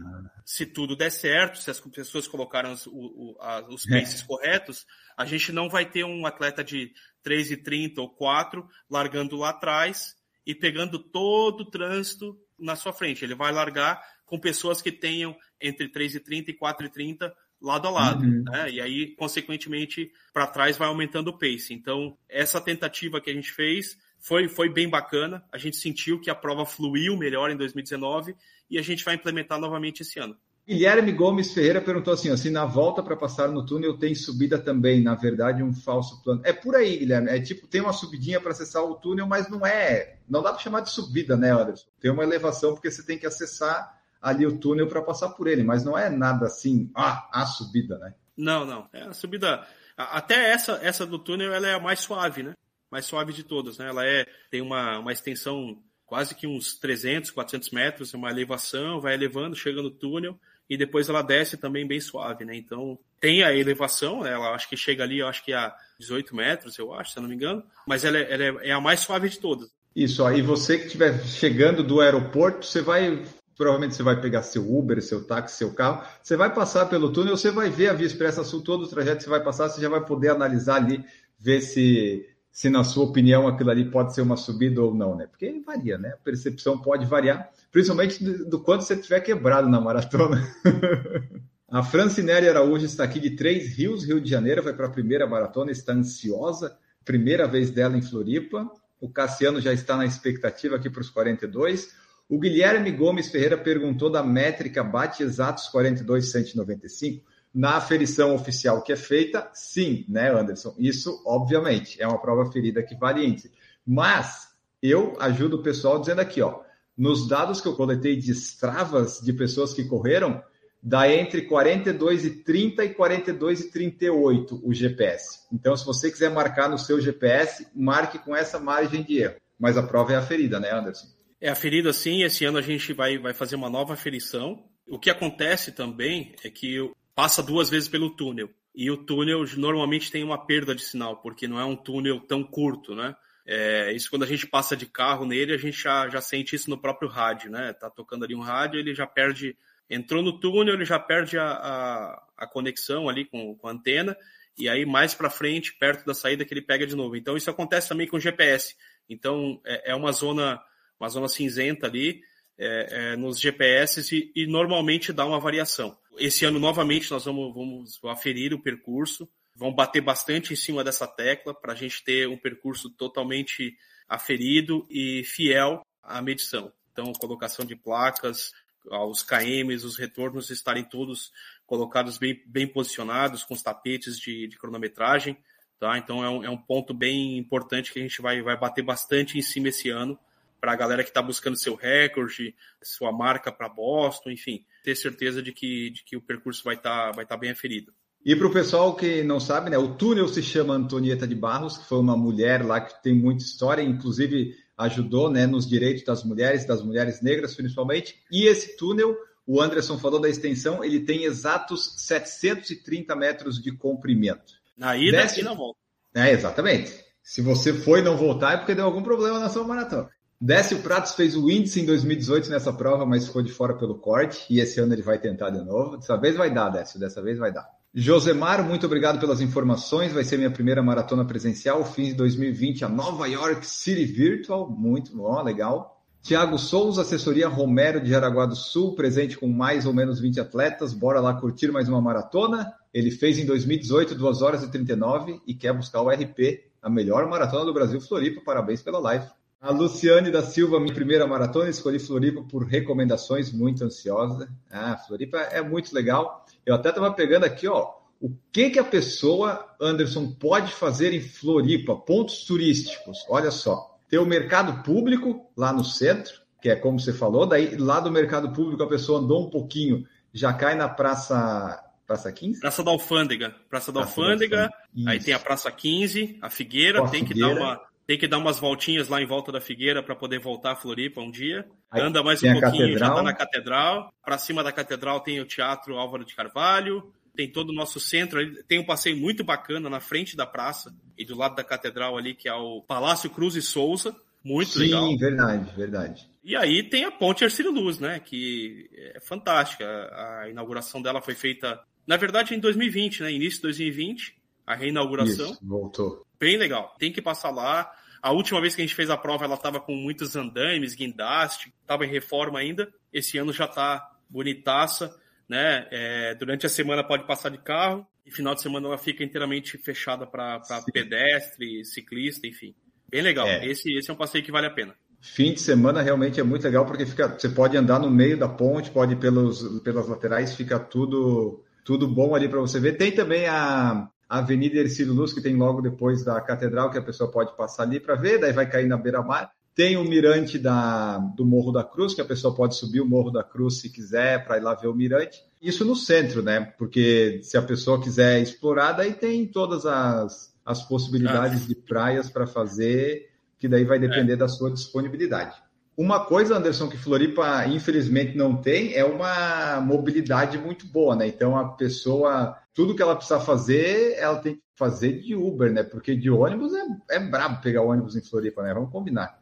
se tudo der certo, se as pessoas colocaram os, o, a, os é. paces é. corretos, a gente não vai ter um atleta de 3,30 ou 4 largando lá atrás e pegando todo o trânsito na sua frente. Ele vai largar com pessoas que tenham entre 3,30 e 4,30 lado a lado, uhum. né? E aí, consequentemente, para trás vai aumentando o pace. Então, essa tentativa que a gente fez foi, foi bem bacana. A gente sentiu que a prova fluiu melhor em 2019 e a gente vai implementar novamente esse ano. Guilherme Gomes Ferreira perguntou assim: assim, na volta para passar no túnel tem subida também, na verdade, um falso plano. É por aí, Guilherme. É tipo, tem uma subidinha para acessar o túnel, mas não é. Não dá para chamar de subida, né, Anderson? Tem uma elevação porque você tem que acessar ali o túnel para passar por ele, mas não é nada assim, ah, a subida, né? Não, não. É a subida. Até essa, essa do túnel, ela é a mais suave, né? mais suave de todas, né? Ela é, tem uma, uma extensão quase que uns 300, 400 metros, uma elevação, vai elevando, chega no túnel e depois ela desce também bem suave, né? Então tem a elevação, né? ela acho que chega ali, acho que a 18 metros, eu acho, se eu não me engano, mas ela, é, ela é, é a mais suave de todas. Isso, aí você que estiver chegando do aeroporto, você vai provavelmente você vai pegar seu Uber, seu táxi, seu carro, você vai passar pelo túnel, você vai ver a Via Expressa Sul, todo o trajeto que você vai passar, você já vai poder analisar ali, ver se se na sua opinião aquilo ali pode ser uma subida ou não, né? Porque varia, né? A percepção pode variar, principalmente do, quanto você tiver quebrado na maratona. a Francinelli Araújo está aqui de Três Rios, Rio de Janeiro, vai para a primeira maratona, está ansiosa, primeira vez dela em Floripa. O Cassiano já está na expectativa aqui para os 42. O Guilherme Gomes Ferreira perguntou da métrica bate exatos 42 195 na aferição oficial que é feita, sim, né, Anderson? Isso, obviamente, é uma prova ferida que vale índice. Mas eu ajudo o pessoal dizendo aqui, ó, nos dados que eu coletei de estravas de pessoas que correram, dá entre 42 e 30 e 42 e 38 o GPS. Então, se você quiser marcar no seu GPS, marque com essa margem de erro. Mas a prova é aferida, né, Anderson? É aferida sim. Esse ano a gente vai, vai fazer uma nova aferição. O que acontece também é que passa duas vezes pelo túnel. E o túnel normalmente tem uma perda de sinal, porque não é um túnel tão curto, né? É, isso quando a gente passa de carro nele, a gente já, já sente isso no próprio rádio, né? Tá tocando ali um rádio, ele já perde. Entrou no túnel, ele já perde a, a, a conexão ali com, com a antena, e aí mais para frente, perto da saída, que ele pega de novo. Então isso acontece também com o GPS. Então é, é uma zona uma zona cinzenta ali, é, é, nos GPS e, e, normalmente dá uma variação. Esse ano, novamente, nós vamos, vamos aferir o percurso, vamos bater bastante em cima dessa tecla para a gente ter um percurso totalmente aferido e fiel à medição. Então, colocação de placas, os KMs, os retornos estarem todos colocados bem, bem posicionados, com os tapetes de, de cronometragem. Tá? Então, é um, é um ponto bem importante que a gente vai, vai bater bastante em cima esse ano para a galera que está buscando seu recorde, sua marca para Boston, enfim, ter certeza de que, de que o percurso vai estar tá, vai tá bem aferido. E para o pessoal que não sabe, né, o túnel se chama Antonieta de Barros, que foi uma mulher lá que tem muita história, inclusive ajudou né, nos direitos das mulheres, das mulheres negras principalmente. E esse túnel, o Anderson falou da extensão, ele tem exatos 730 metros de comprimento. Na ida Desce... e na volta. É, exatamente. Se você foi e não voltar é porque deu algum problema na sua maratona. Décio Pratos fez o índice em 2018 nessa prova, mas ficou de fora pelo corte. E esse ano ele vai tentar de novo. Dessa vez vai dar, Décio. Dessa vez vai dar. Josemar, muito obrigado pelas informações. Vai ser minha primeira maratona presencial, fim de 2020, a Nova York City Virtual. Muito bom, legal. Tiago Souza, assessoria Romero de Jaraguá do Sul, presente com mais ou menos 20 atletas. Bora lá curtir mais uma maratona. Ele fez em 2018 2 horas e 39 e quer buscar o RP, a melhor maratona do Brasil Floripa. Parabéns pela live. A Luciane da Silva, minha primeira maratona, escolhi Floripa por recomendações, muito ansiosa. Ah, Floripa é muito legal. Eu até estava pegando aqui, ó, o que que a pessoa, Anderson, pode fazer em Floripa, pontos turísticos. Olha só, tem o mercado público lá no centro, que é como você falou, daí lá do mercado público a pessoa andou um pouquinho, já cai na praça Praça 15? Praça da Alfândega. Praça da Praça Alfândega, da Alfândega. aí tem a Praça 15, a Figueira, tem que dar uma tem que dar umas voltinhas lá em volta da Figueira para poder voltar a Floripa um dia. Aí Anda mais um pouquinho, já está na Catedral. Para cima da Catedral tem o Teatro Álvaro de Carvalho. Tem todo o nosso centro ali. Tem um passeio muito bacana na frente da praça e do lado da Catedral ali, que é o Palácio Cruz e Souza. Muito Sim, legal. Sim, verdade, verdade. E aí tem a Ponte Ercílio Luz, né? Que é fantástica. A inauguração dela foi feita, na verdade, em 2020, né? Início de 2020, a reinauguração. Isso, voltou. Bem legal. Tem que passar lá. A última vez que a gente fez a prova, ela estava com muitos andames, guindaste, estava em reforma ainda. Esse ano já está bonitaça, né? É, durante a semana pode passar de carro e final de semana ela fica inteiramente fechada para pedestre, ciclista, enfim. Bem legal. É. Esse, esse é um passeio que vale a pena. Fim de semana realmente é muito legal porque fica, você pode andar no meio da ponte, pode ir pelos, pelas laterais, fica tudo tudo bom ali para você ver. Tem também a, a Avenida Ercílio Luz, que tem logo depois da Catedral, que a pessoa pode passar ali para ver, daí vai cair na beira-mar. Tem o mirante da, do Morro da Cruz, que a pessoa pode subir o Morro da Cruz se quiser, para ir lá ver o mirante. Isso no centro, né? Porque se a pessoa quiser explorar, daí tem todas as, as possibilidades ah. de praias para fazer, que daí vai depender é. da sua disponibilidade. Uma coisa, Anderson, que Floripa infelizmente não tem é uma mobilidade muito boa, né? Então a pessoa, tudo que ela precisa fazer, ela tem que fazer de Uber, né? Porque de ônibus é, é brabo pegar ônibus em Floripa, né? Vamos combinar.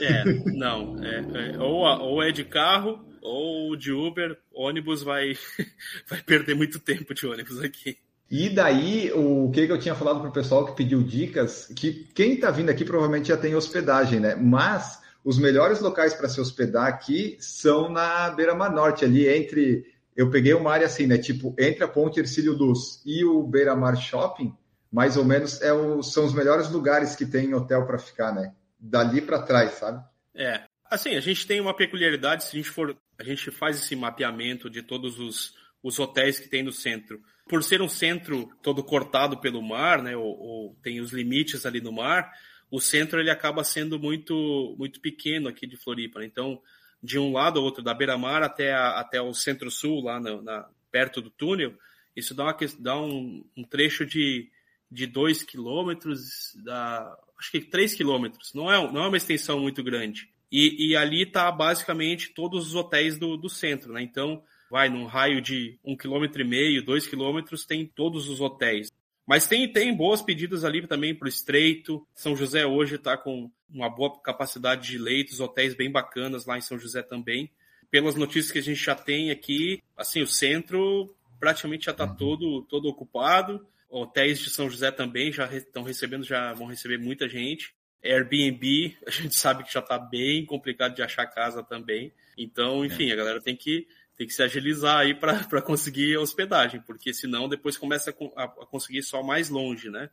É, não. É, é, ou, ou é de carro ou de Uber, ônibus vai, vai perder muito tempo de ônibus aqui. E daí, o que eu tinha falado para o pessoal que pediu dicas, que quem está vindo aqui provavelmente já tem hospedagem, né? Mas os melhores locais para se hospedar aqui são na Beira-Mar Norte, ali entre. Eu peguei uma área assim, né? Tipo, entre a Ponte Ercílio Luz e o Beira-Mar Shopping, mais ou menos é o, são os melhores lugares que tem hotel para ficar, né? Dali para trás, sabe? É. Assim, a gente tem uma peculiaridade, se a gente for. A gente faz esse mapeamento de todos os, os hotéis que tem no centro. Por ser um centro todo cortado pelo mar, né? Ou, ou tem os limites ali no mar, o centro ele acaba sendo muito muito pequeno aqui de Floripa. Né? Então, de um lado ou outro, da beira-mar até, até o centro-sul, lá na, na, perto do túnel, isso dá, uma, dá um, um trecho de, de dois quilômetros, da, acho que três quilômetros. Não é, não é uma extensão muito grande. E, e ali está basicamente todos os hotéis do, do centro, né? Então, vai num raio de um quilômetro e meio, dois quilômetros, tem todos os hotéis. Mas tem, tem boas pedidas ali também para o Estreito. São José hoje está com uma boa capacidade de leitos, hotéis bem bacanas lá em São José também. Pelas notícias que a gente já tem aqui, assim, o centro praticamente já está uhum. todo, todo ocupado. Hotéis de São José também já estão recebendo, já vão receber muita gente. Airbnb, a gente sabe que já está bem complicado de achar casa também. Então, enfim, a galera tem que, tem que se agilizar aí para conseguir hospedagem, porque senão depois começa a, a, conseguir só mais longe, né?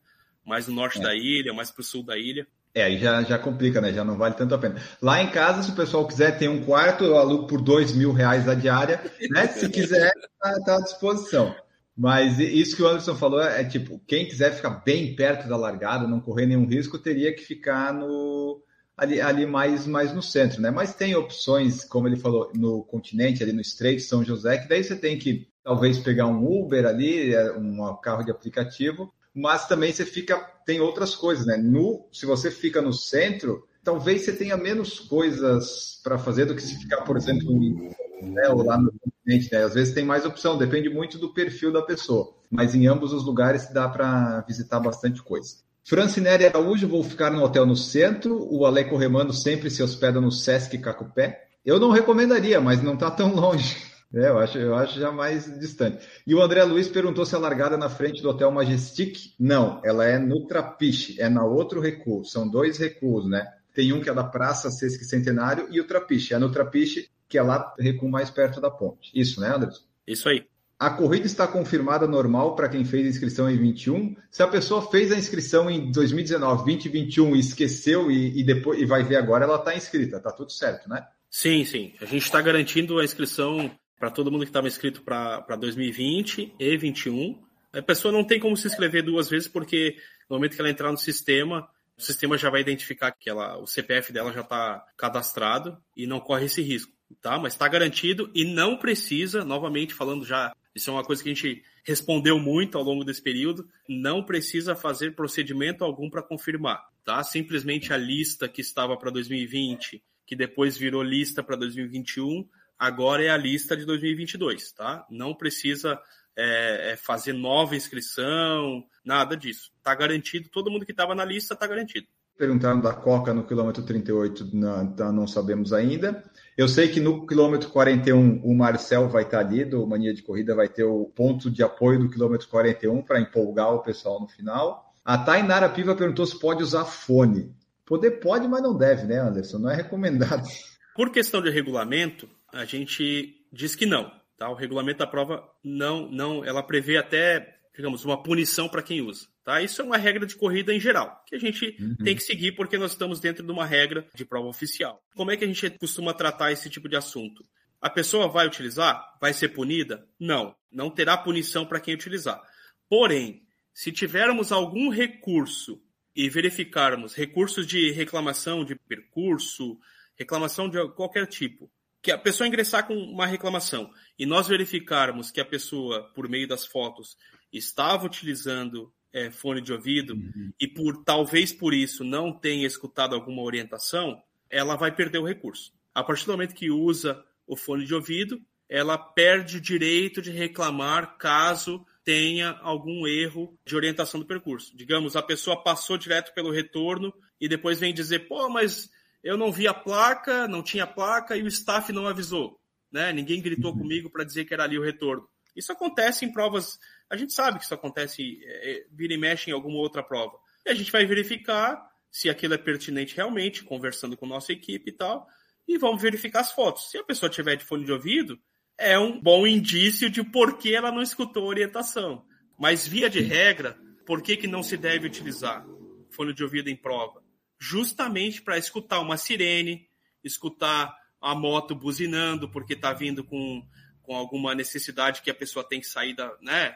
Mais no norte é. da ilha, mais para o sul da ilha. É, aí já, já complica, né? Já não vale tanto a pena. Lá em casa, se o pessoal quiser ter um quarto, eu alugo por dois mil reais a diária, né? Se quiser, tá, tá à disposição. Mas isso que o Anderson falou é, é, tipo, quem quiser ficar bem perto da largada, não correr nenhum risco, teria que ficar no ali, ali mais, mais no centro, né? Mas tem opções, como ele falou, no continente, ali no Estreito, São José, que daí você tem que talvez pegar um Uber ali, é, um carro de aplicativo, mas também você fica, tem outras coisas, né? No, se você fica no centro, talvez você tenha menos coisas para fazer do que se ficar, por exemplo, em né, ou lá no continente. Né? Às vezes tem mais opção, depende muito do perfil da pessoa. Mas em ambos os lugares dá para visitar bastante coisa. Francinelli Araújo, vou ficar no hotel no centro. O Aleco Remando sempre se hospeda no Sesc Cacupé. Eu não recomendaria, mas não está tão longe. É, eu acho, eu acho já mais distante. E o André Luiz perguntou se a largada na frente do Hotel Majestic. Não, ela é no Trapiche, é na outro recuo. São dois recuos, né? Tem um que é da Praça Sesc Centenário e o Trapiche. É no Trapiche que é lá recuo mais perto da ponte. Isso, né, Anderson? Isso aí. A corrida está confirmada normal para quem fez a inscrição em 21. Se a pessoa fez a inscrição em 2019, 2021 e esqueceu e, e depois e vai ver agora, ela está inscrita, tá tudo certo, né? Sim, sim. A gente está garantindo a inscrição para todo mundo que estava inscrito para 2020 e 21. A pessoa não tem como se inscrever duas vezes, porque no momento que ela entrar no sistema, o sistema já vai identificar que ela, o CPF dela já está cadastrado e não corre esse risco tá? Mas está garantido e não precisa, novamente falando já, isso é uma coisa que a gente respondeu muito ao longo desse período, não precisa fazer procedimento algum para confirmar, tá? Simplesmente a lista que estava para 2020, que depois virou lista para 2021, agora é a lista de 2022, tá? Não precisa é, é, fazer nova inscrição, nada disso. Está garantido, todo mundo que estava na lista está garantido. Perguntaram da Coca no quilômetro 38, não, tá, não sabemos ainda. Eu sei que no quilômetro 41 o Marcel vai estar ali, do Mania de Corrida, vai ter o ponto de apoio do quilômetro 41 para empolgar o pessoal no final. A Tainara Piva perguntou se pode usar fone. Poder pode, mas não deve, né, Anderson? Não é recomendado. Por questão de regulamento, a gente diz que não. Tá? O regulamento da prova não, não, ela prevê até, digamos, uma punição para quem usa. Tá? Isso é uma regra de corrida em geral, que a gente uhum. tem que seguir porque nós estamos dentro de uma regra de prova oficial. Como é que a gente costuma tratar esse tipo de assunto? A pessoa vai utilizar? Vai ser punida? Não, não terá punição para quem utilizar. Porém, se tivermos algum recurso e verificarmos recursos de reclamação de percurso, reclamação de qualquer tipo, que a pessoa ingressar com uma reclamação e nós verificarmos que a pessoa, por meio das fotos, estava utilizando é, fone de ouvido uhum. e por talvez por isso não tenha escutado alguma orientação, ela vai perder o recurso. A partir do momento que usa o fone de ouvido, ela perde o direito de reclamar caso tenha algum erro de orientação do percurso. Digamos, a pessoa passou direto pelo retorno e depois vem dizer, pô, mas eu não vi a placa, não tinha placa e o staff não avisou. Né? Ninguém gritou uhum. comigo para dizer que era ali o retorno. Isso acontece em provas a gente sabe que isso acontece, é, é, vira e mexe em alguma outra prova. E a gente vai verificar se aquilo é pertinente realmente, conversando com nossa equipe e tal, e vamos verificar as fotos. Se a pessoa tiver de fone de ouvido, é um bom indício de por que ela não escutou a orientação. Mas, via de regra, por que, que não se deve utilizar fone de ouvido em prova? Justamente para escutar uma sirene, escutar a moto buzinando porque está vindo com, com alguma necessidade que a pessoa tem que sair da, né,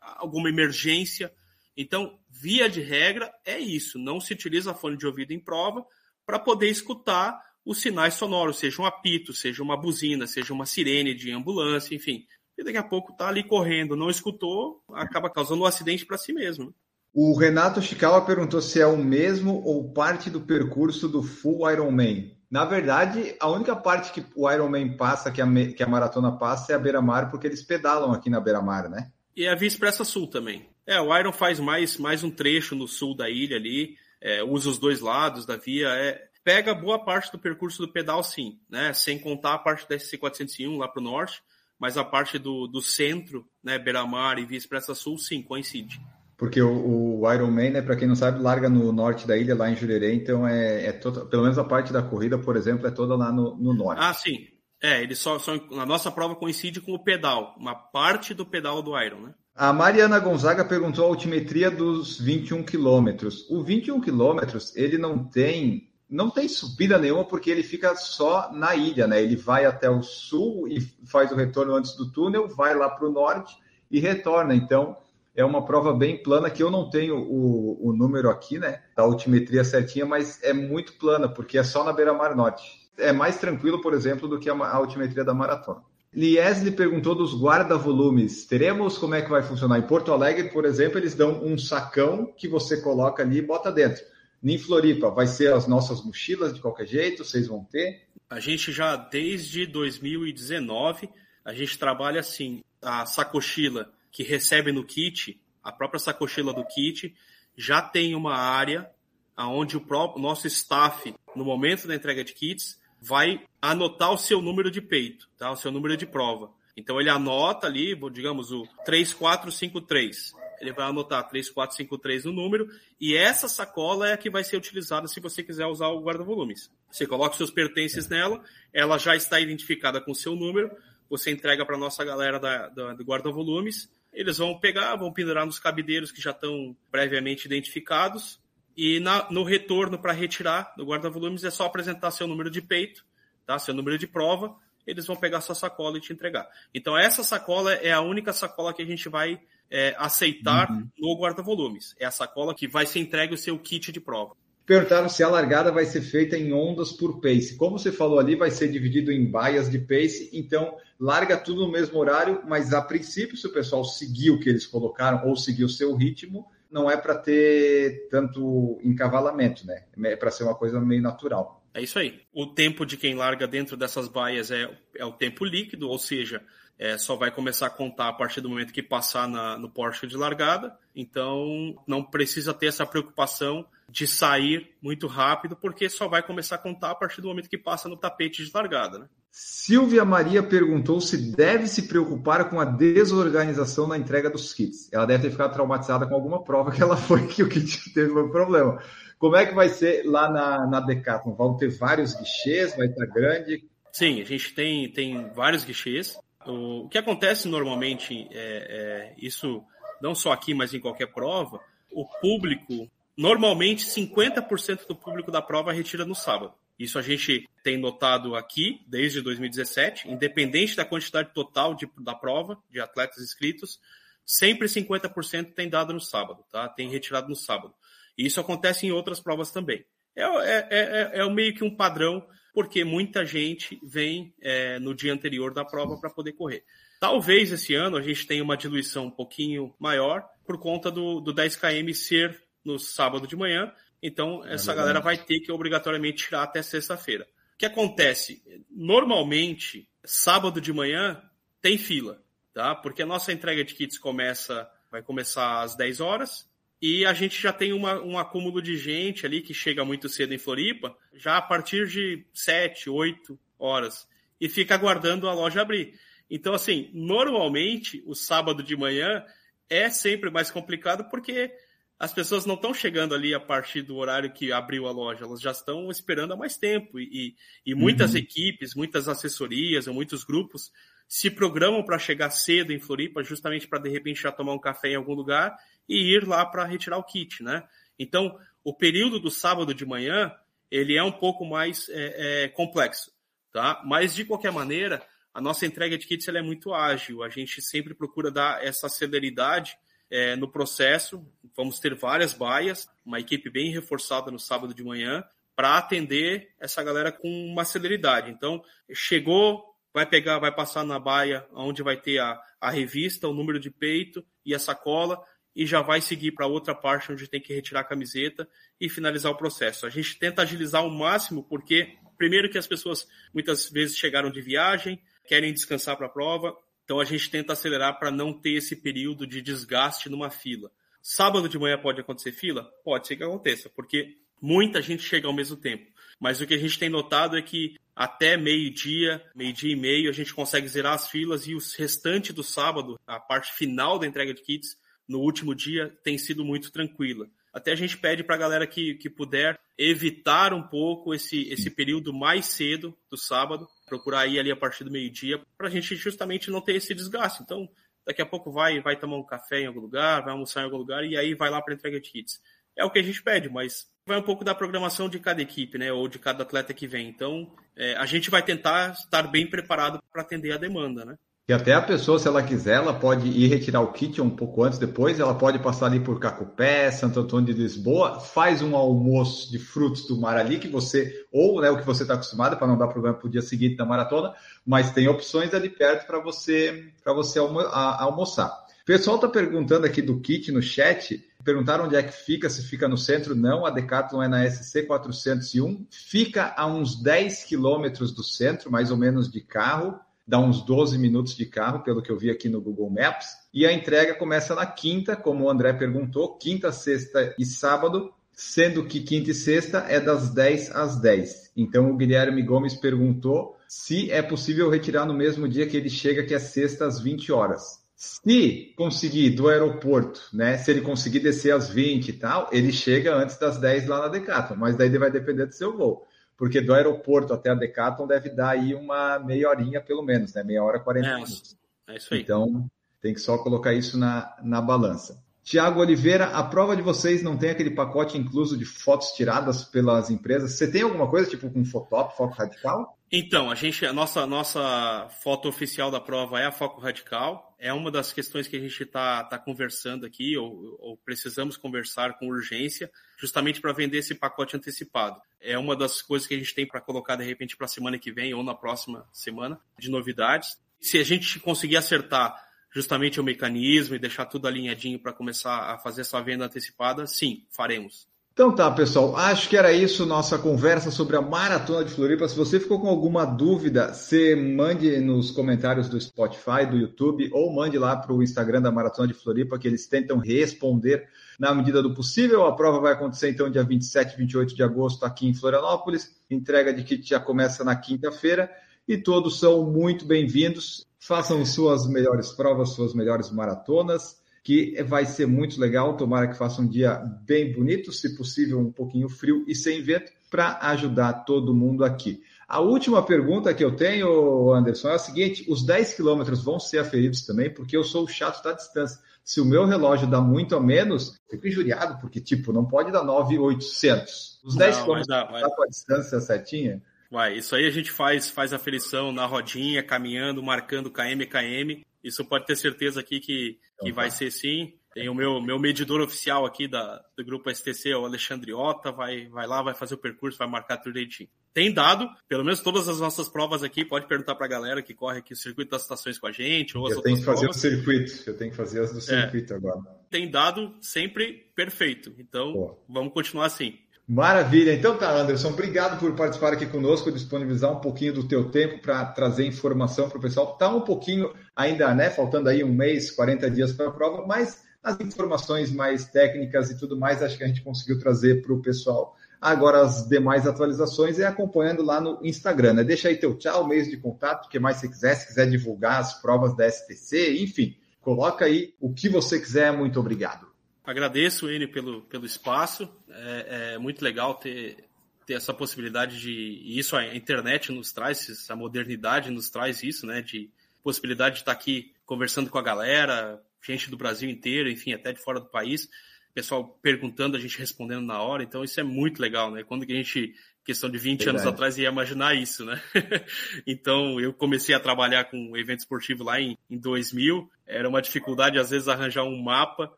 alguma emergência. Então, via de regra, é isso. Não se utiliza fone de ouvido em prova para poder escutar os sinais sonoros, seja um apito, seja uma buzina, seja uma sirene de ambulância, enfim. E daqui a pouco está ali correndo, não escutou, acaba causando um acidente para si mesmo. O Renato Chicala perguntou se é o mesmo ou parte do percurso do Full Ironman. Na verdade, a única parte que o Ironman passa, que a, que a maratona passa, é a beira-mar, porque eles pedalam aqui na beira-mar, né? E a Via Expressa Sul também. É, o Iron faz mais, mais um trecho no sul da ilha ali, é, usa os dois lados da via, é, pega boa parte do percurso do pedal sim, né? Sem contar a parte da SC401 lá para o norte, mas a parte do, do centro, né, Beira-Mar e Via Expressa Sul, sim, coincide. Porque o, o Ironman, né, para quem não sabe, larga no norte da ilha, lá em Jurerê, então é, é toda, pelo menos a parte da corrida, por exemplo, é toda lá no, no norte. Ah, sim. É, ele só, só a nossa prova coincide com o pedal, uma parte do pedal do Iron, né? A Mariana Gonzaga perguntou a altimetria dos 21 quilômetros. O 21 quilômetros, ele não tem não tem subida nenhuma porque ele fica só na ilha, né? Ele vai até o sul e faz o retorno antes do túnel, vai lá para o norte e retorna. Então é uma prova bem plana que eu não tenho o, o número aqui, né? Da altimetria certinha, mas é muito plana porque é só na beira-mar norte. É mais tranquilo, por exemplo, do que a, altimetria da maratona. Liesli perguntou dos guarda-volumes. Teremos como é que vai funcionar? Em Porto Alegre, por exemplo, eles dão um sacão que você coloca ali e bota dentro. Em Floripa, vai ser as nossas mochilas de qualquer jeito? Vocês vão ter? A gente já, desde 2019, a gente trabalha assim, a sacochila que recebe no kit, a própria sacochila do kit, já tem uma área onde o próprio nosso staff, no momento da entrega de kits, vai anotar o seu número de peito, tá? o seu número de prova. Então ele anota ali, digamos, o 3453 ele vai anotar 3453 no número, e essa sacola é a que vai ser utilizada se você quiser usar o guarda-volumes. Você coloca os seus pertences nela, ela já está identificada com o seu número, você entrega para a nossa galera da, da, do guarda-volumes, eles vão pegar, vão pendurar nos cabideiros que já estão previamente identificados, e na, no retorno para retirar do guarda-volumes é só apresentar seu número de peito, tá? seu número de prova, eles vão pegar sua sacola e te entregar. Então essa sacola é a única sacola que a gente vai é, aceitar uhum. no guarda-volumes. É a sacola que vai ser entregue o seu kit de prova. Perguntaram se a largada vai ser feita em ondas por pace. Como você falou ali, vai ser dividido em baias de pace, então larga tudo no mesmo horário, mas a princípio, se o pessoal seguir o que eles colocaram ou seguir o seu ritmo, não é para ter tanto encavalamento, né? É para ser uma coisa meio natural. É isso aí. O tempo de quem larga dentro dessas baias é, é o tempo líquido, ou seja, é, só vai começar a contar a partir do momento que passar na, no Porsche de largada. Então, não precisa ter essa preocupação de sair muito rápido, porque só vai começar a contar a partir do momento que passa no tapete de largada. Né? Silvia Maria perguntou se deve se preocupar com a desorganização na entrega dos kits. Ela deve ter ficado traumatizada com alguma prova que ela foi que o kit teve um problema. Como é que vai ser lá na, na Decathlon? Vão ter vários guichês? Vai estar grande? Sim, a gente tem, tem vários guichês. O, que acontece normalmente, é, é, isso não só aqui, mas em qualquer prova, o público, normalmente 50% do público da prova retira no sábado. Isso a gente tem notado aqui desde 2017, independente da quantidade total de, da prova, de atletas inscritos, sempre 50% tem dado no sábado, tá? Tem retirado no sábado. E isso acontece em outras provas também. É, é, é, é, é meio que um padrão porque muita gente vem é, no dia anterior da prova para poder correr. Talvez esse ano a gente tenha uma diluição um pouquinho maior por conta do, do 10km ser no sábado de manhã, então é essa galera vai ter que obrigatoriamente tirar até sexta-feira. O que acontece? Normalmente, sábado de manhã tem fila, tá? Porque a nossa entrega de kits começa, vai começar às 10 horas, e a gente já tem uma, um acúmulo de gente ali que chega muito cedo em Floripa, já a partir de 7, 8 horas, e fica aguardando a loja abrir. Então, assim, normalmente o sábado de manhã é sempre mais complicado porque as pessoas não estão chegando ali a partir do horário que abriu a loja, elas já estão esperando há mais tempo. E, e muitas uhum. equipes, muitas assessorias ou muitos grupos se programam para chegar cedo em Floripa, justamente para de repente já tomar um café em algum lugar e ir lá para retirar o kit, né? Então, o período do sábado de manhã, ele é um pouco mais é, é, complexo, tá? Mas, de qualquer maneira, a nossa entrega de kits é muito ágil, a gente sempre procura dar essa celeridade é, no processo, vamos ter várias baias, uma equipe bem reforçada no sábado de manhã, para atender essa galera com uma celeridade. Então, chegou, vai pegar, vai passar na baia, onde vai ter a, a revista, o número de peito e a sacola, e já vai seguir para outra parte onde tem que retirar a camiseta e finalizar o processo. A gente tenta agilizar ao máximo, porque, primeiro, que as pessoas muitas vezes chegaram de viagem, querem descansar para a prova, então a gente tenta acelerar para não ter esse período de desgaste numa fila. Sábado de manhã pode acontecer fila? Pode ser que aconteça, porque muita gente chega ao mesmo tempo. Mas o que a gente tem notado é que até meio-dia, meio-dia e meio, a gente consegue zerar as filas e o restante do sábado, a parte final da entrega de kits, no último dia tem sido muito tranquila. Até a gente pede para a galera que, que puder evitar um pouco esse, esse período mais cedo do sábado, procurar ir ali a partir do meio-dia, para a gente justamente não ter esse desgaste. Então, daqui a pouco vai, vai tomar um café em algum lugar, vai almoçar em algum lugar e aí vai lá para entrega de kits. É o que a gente pede, mas vai um pouco da programação de cada equipe, né, ou de cada atleta que vem. Então, é, a gente vai tentar estar bem preparado para atender a demanda, né? E até a pessoa, se ela quiser, ela pode ir retirar o kit um pouco antes, depois, ela pode passar ali por Cacupé, Santo Antônio de Lisboa, faz um almoço de frutos do mar ali, que você, ou né, o que você está acostumado, para não dar problema para o dia seguinte da maratona, mas tem opções ali perto para você, você almo almoçar. O pessoal está perguntando aqui do kit no chat, perguntaram onde é que fica, se fica no centro, não, a Decathlon é na SC 401, fica a uns 10 quilômetros do centro, mais ou menos de carro, dá uns 12 minutos de carro, pelo que eu vi aqui no Google Maps. E a entrega começa na quinta, como o André perguntou, quinta, sexta e sábado, sendo que quinta e sexta é das 10 às 10. Então o Guilherme Gomes perguntou se é possível retirar no mesmo dia que ele chega, que é sexta às 20 horas. Se conseguir do aeroporto, né? Se ele conseguir descer às 20 e tal, ele chega antes das 10 lá na Decathlon, mas daí ele vai depender do seu voo porque do aeroporto até a Decathlon deve dar aí uma meia horinha pelo menos, né? Meia hora, 40 é, minutos. É isso aí. Então, tem que só colocar isso na, na balança. Tiago Oliveira, a prova de vocês não tem aquele pacote incluso de fotos tiradas pelas empresas? Você tem alguma coisa tipo com Fotop, foto radical? Então, a gente, a nossa, nossa foto oficial da prova é a Foco Radical. É uma das questões que a gente está tá conversando aqui, ou, ou, precisamos conversar com urgência, justamente para vender esse pacote antecipado. É uma das coisas que a gente tem para colocar de repente para a semana que vem ou na próxima semana de novidades. Se a gente conseguir acertar justamente o mecanismo e deixar tudo alinhadinho para começar a fazer essa venda antecipada, sim, faremos. Então tá, pessoal, acho que era isso nossa conversa sobre a Maratona de Floripa. Se você ficou com alguma dúvida, você mande nos comentários do Spotify, do YouTube, ou mande lá para o Instagram da Maratona de Floripa, que eles tentam responder na medida do possível. A prova vai acontecer então dia 27 e 28 de agosto aqui em Florianópolis. Entrega de kit já começa na quinta-feira e todos são muito bem-vindos. Façam suas melhores provas, suas melhores maratonas que vai ser muito legal. Tomara que faça um dia bem bonito, se possível, um pouquinho frio e sem vento, para ajudar todo mundo aqui. A última pergunta que eu tenho, Anderson, é a seguinte: os 10 quilômetros vão ser aferidos também, porque eu sou o chato da distância. Se o meu relógio dá muito a menos, fico injuriado, porque, tipo, não pode dar 9,800. Os 10 quilômetros dá, dá com a distância certinha? Vai, isso aí a gente faz, faz aferição na rodinha, caminhando, marcando KM, KM. Isso pode ter certeza aqui que, que então, vai tá. ser sim. Tem o meu, meu medidor oficial aqui da, do grupo STC, o Alexandre Ota, vai, vai lá, vai fazer o percurso, vai marcar tudo direitinho. Tem dado, pelo menos todas as nossas provas aqui, pode perguntar para a galera que corre aqui o circuito das estações com a gente. Ou as eu tenho que fazer provas. o circuito, eu tenho que fazer as do é. circuito é, agora. Tem dado sempre perfeito, então Pô. vamos continuar assim. Maravilha. Então tá, Anderson, obrigado por participar aqui conosco, disponibilizar um pouquinho do teu tempo para trazer informação para o pessoal. Tá um pouquinho ainda, né, faltando aí um mês, 40 dias para a prova, mas as informações mais técnicas e tudo mais, acho que a gente conseguiu trazer para o pessoal. Agora, as demais atualizações é acompanhando lá no Instagram, né? Deixa aí teu tchau, meios de contato, o que mais você quiser, se quiser divulgar as provas da STC, enfim, coloca aí o que você quiser. Muito obrigado. Agradeço ele pelo, pelo espaço. É, é, muito legal ter, ter essa possibilidade de. E isso a internet nos traz, essa modernidade nos traz isso, né? De possibilidade de estar aqui conversando com a galera, gente do Brasil inteiro, enfim, até de fora do país. Pessoal perguntando, a gente respondendo na hora. Então, isso é muito legal, né? Quando que a gente, questão de 20 Verdade. anos atrás, ia imaginar isso, né? então, eu comecei a trabalhar com evento esportivo lá em, em 2000. Era uma dificuldade, às vezes, arranjar um mapa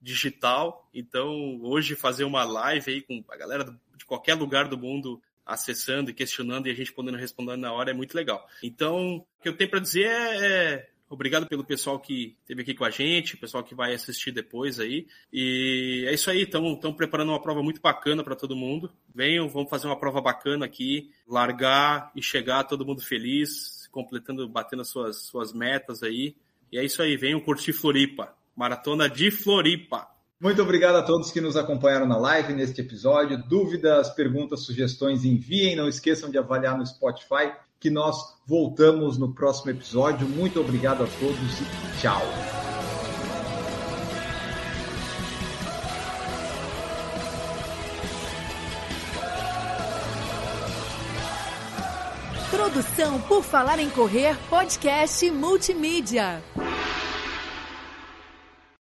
digital. Então, hoje fazer uma live aí com a galera de qualquer lugar do mundo acessando e questionando e a gente podendo responder na hora é muito legal. Então, o que eu tenho para dizer é, é, obrigado pelo pessoal que esteve aqui com a gente, pessoal que vai assistir depois aí. E é isso aí, estão preparando uma prova muito bacana para todo mundo. Venham, vamos fazer uma prova bacana aqui, largar e chegar todo mundo feliz, completando, batendo as suas, suas metas aí. E é isso aí, venham curtir Floripa. Maratona de Floripa. Muito obrigado a todos que nos acompanharam na live neste episódio. Dúvidas, perguntas, sugestões, enviem. Não esqueçam de avaliar no Spotify, que nós voltamos no próximo episódio. Muito obrigado a todos e tchau. Produção por Falar em Correr, podcast multimídia.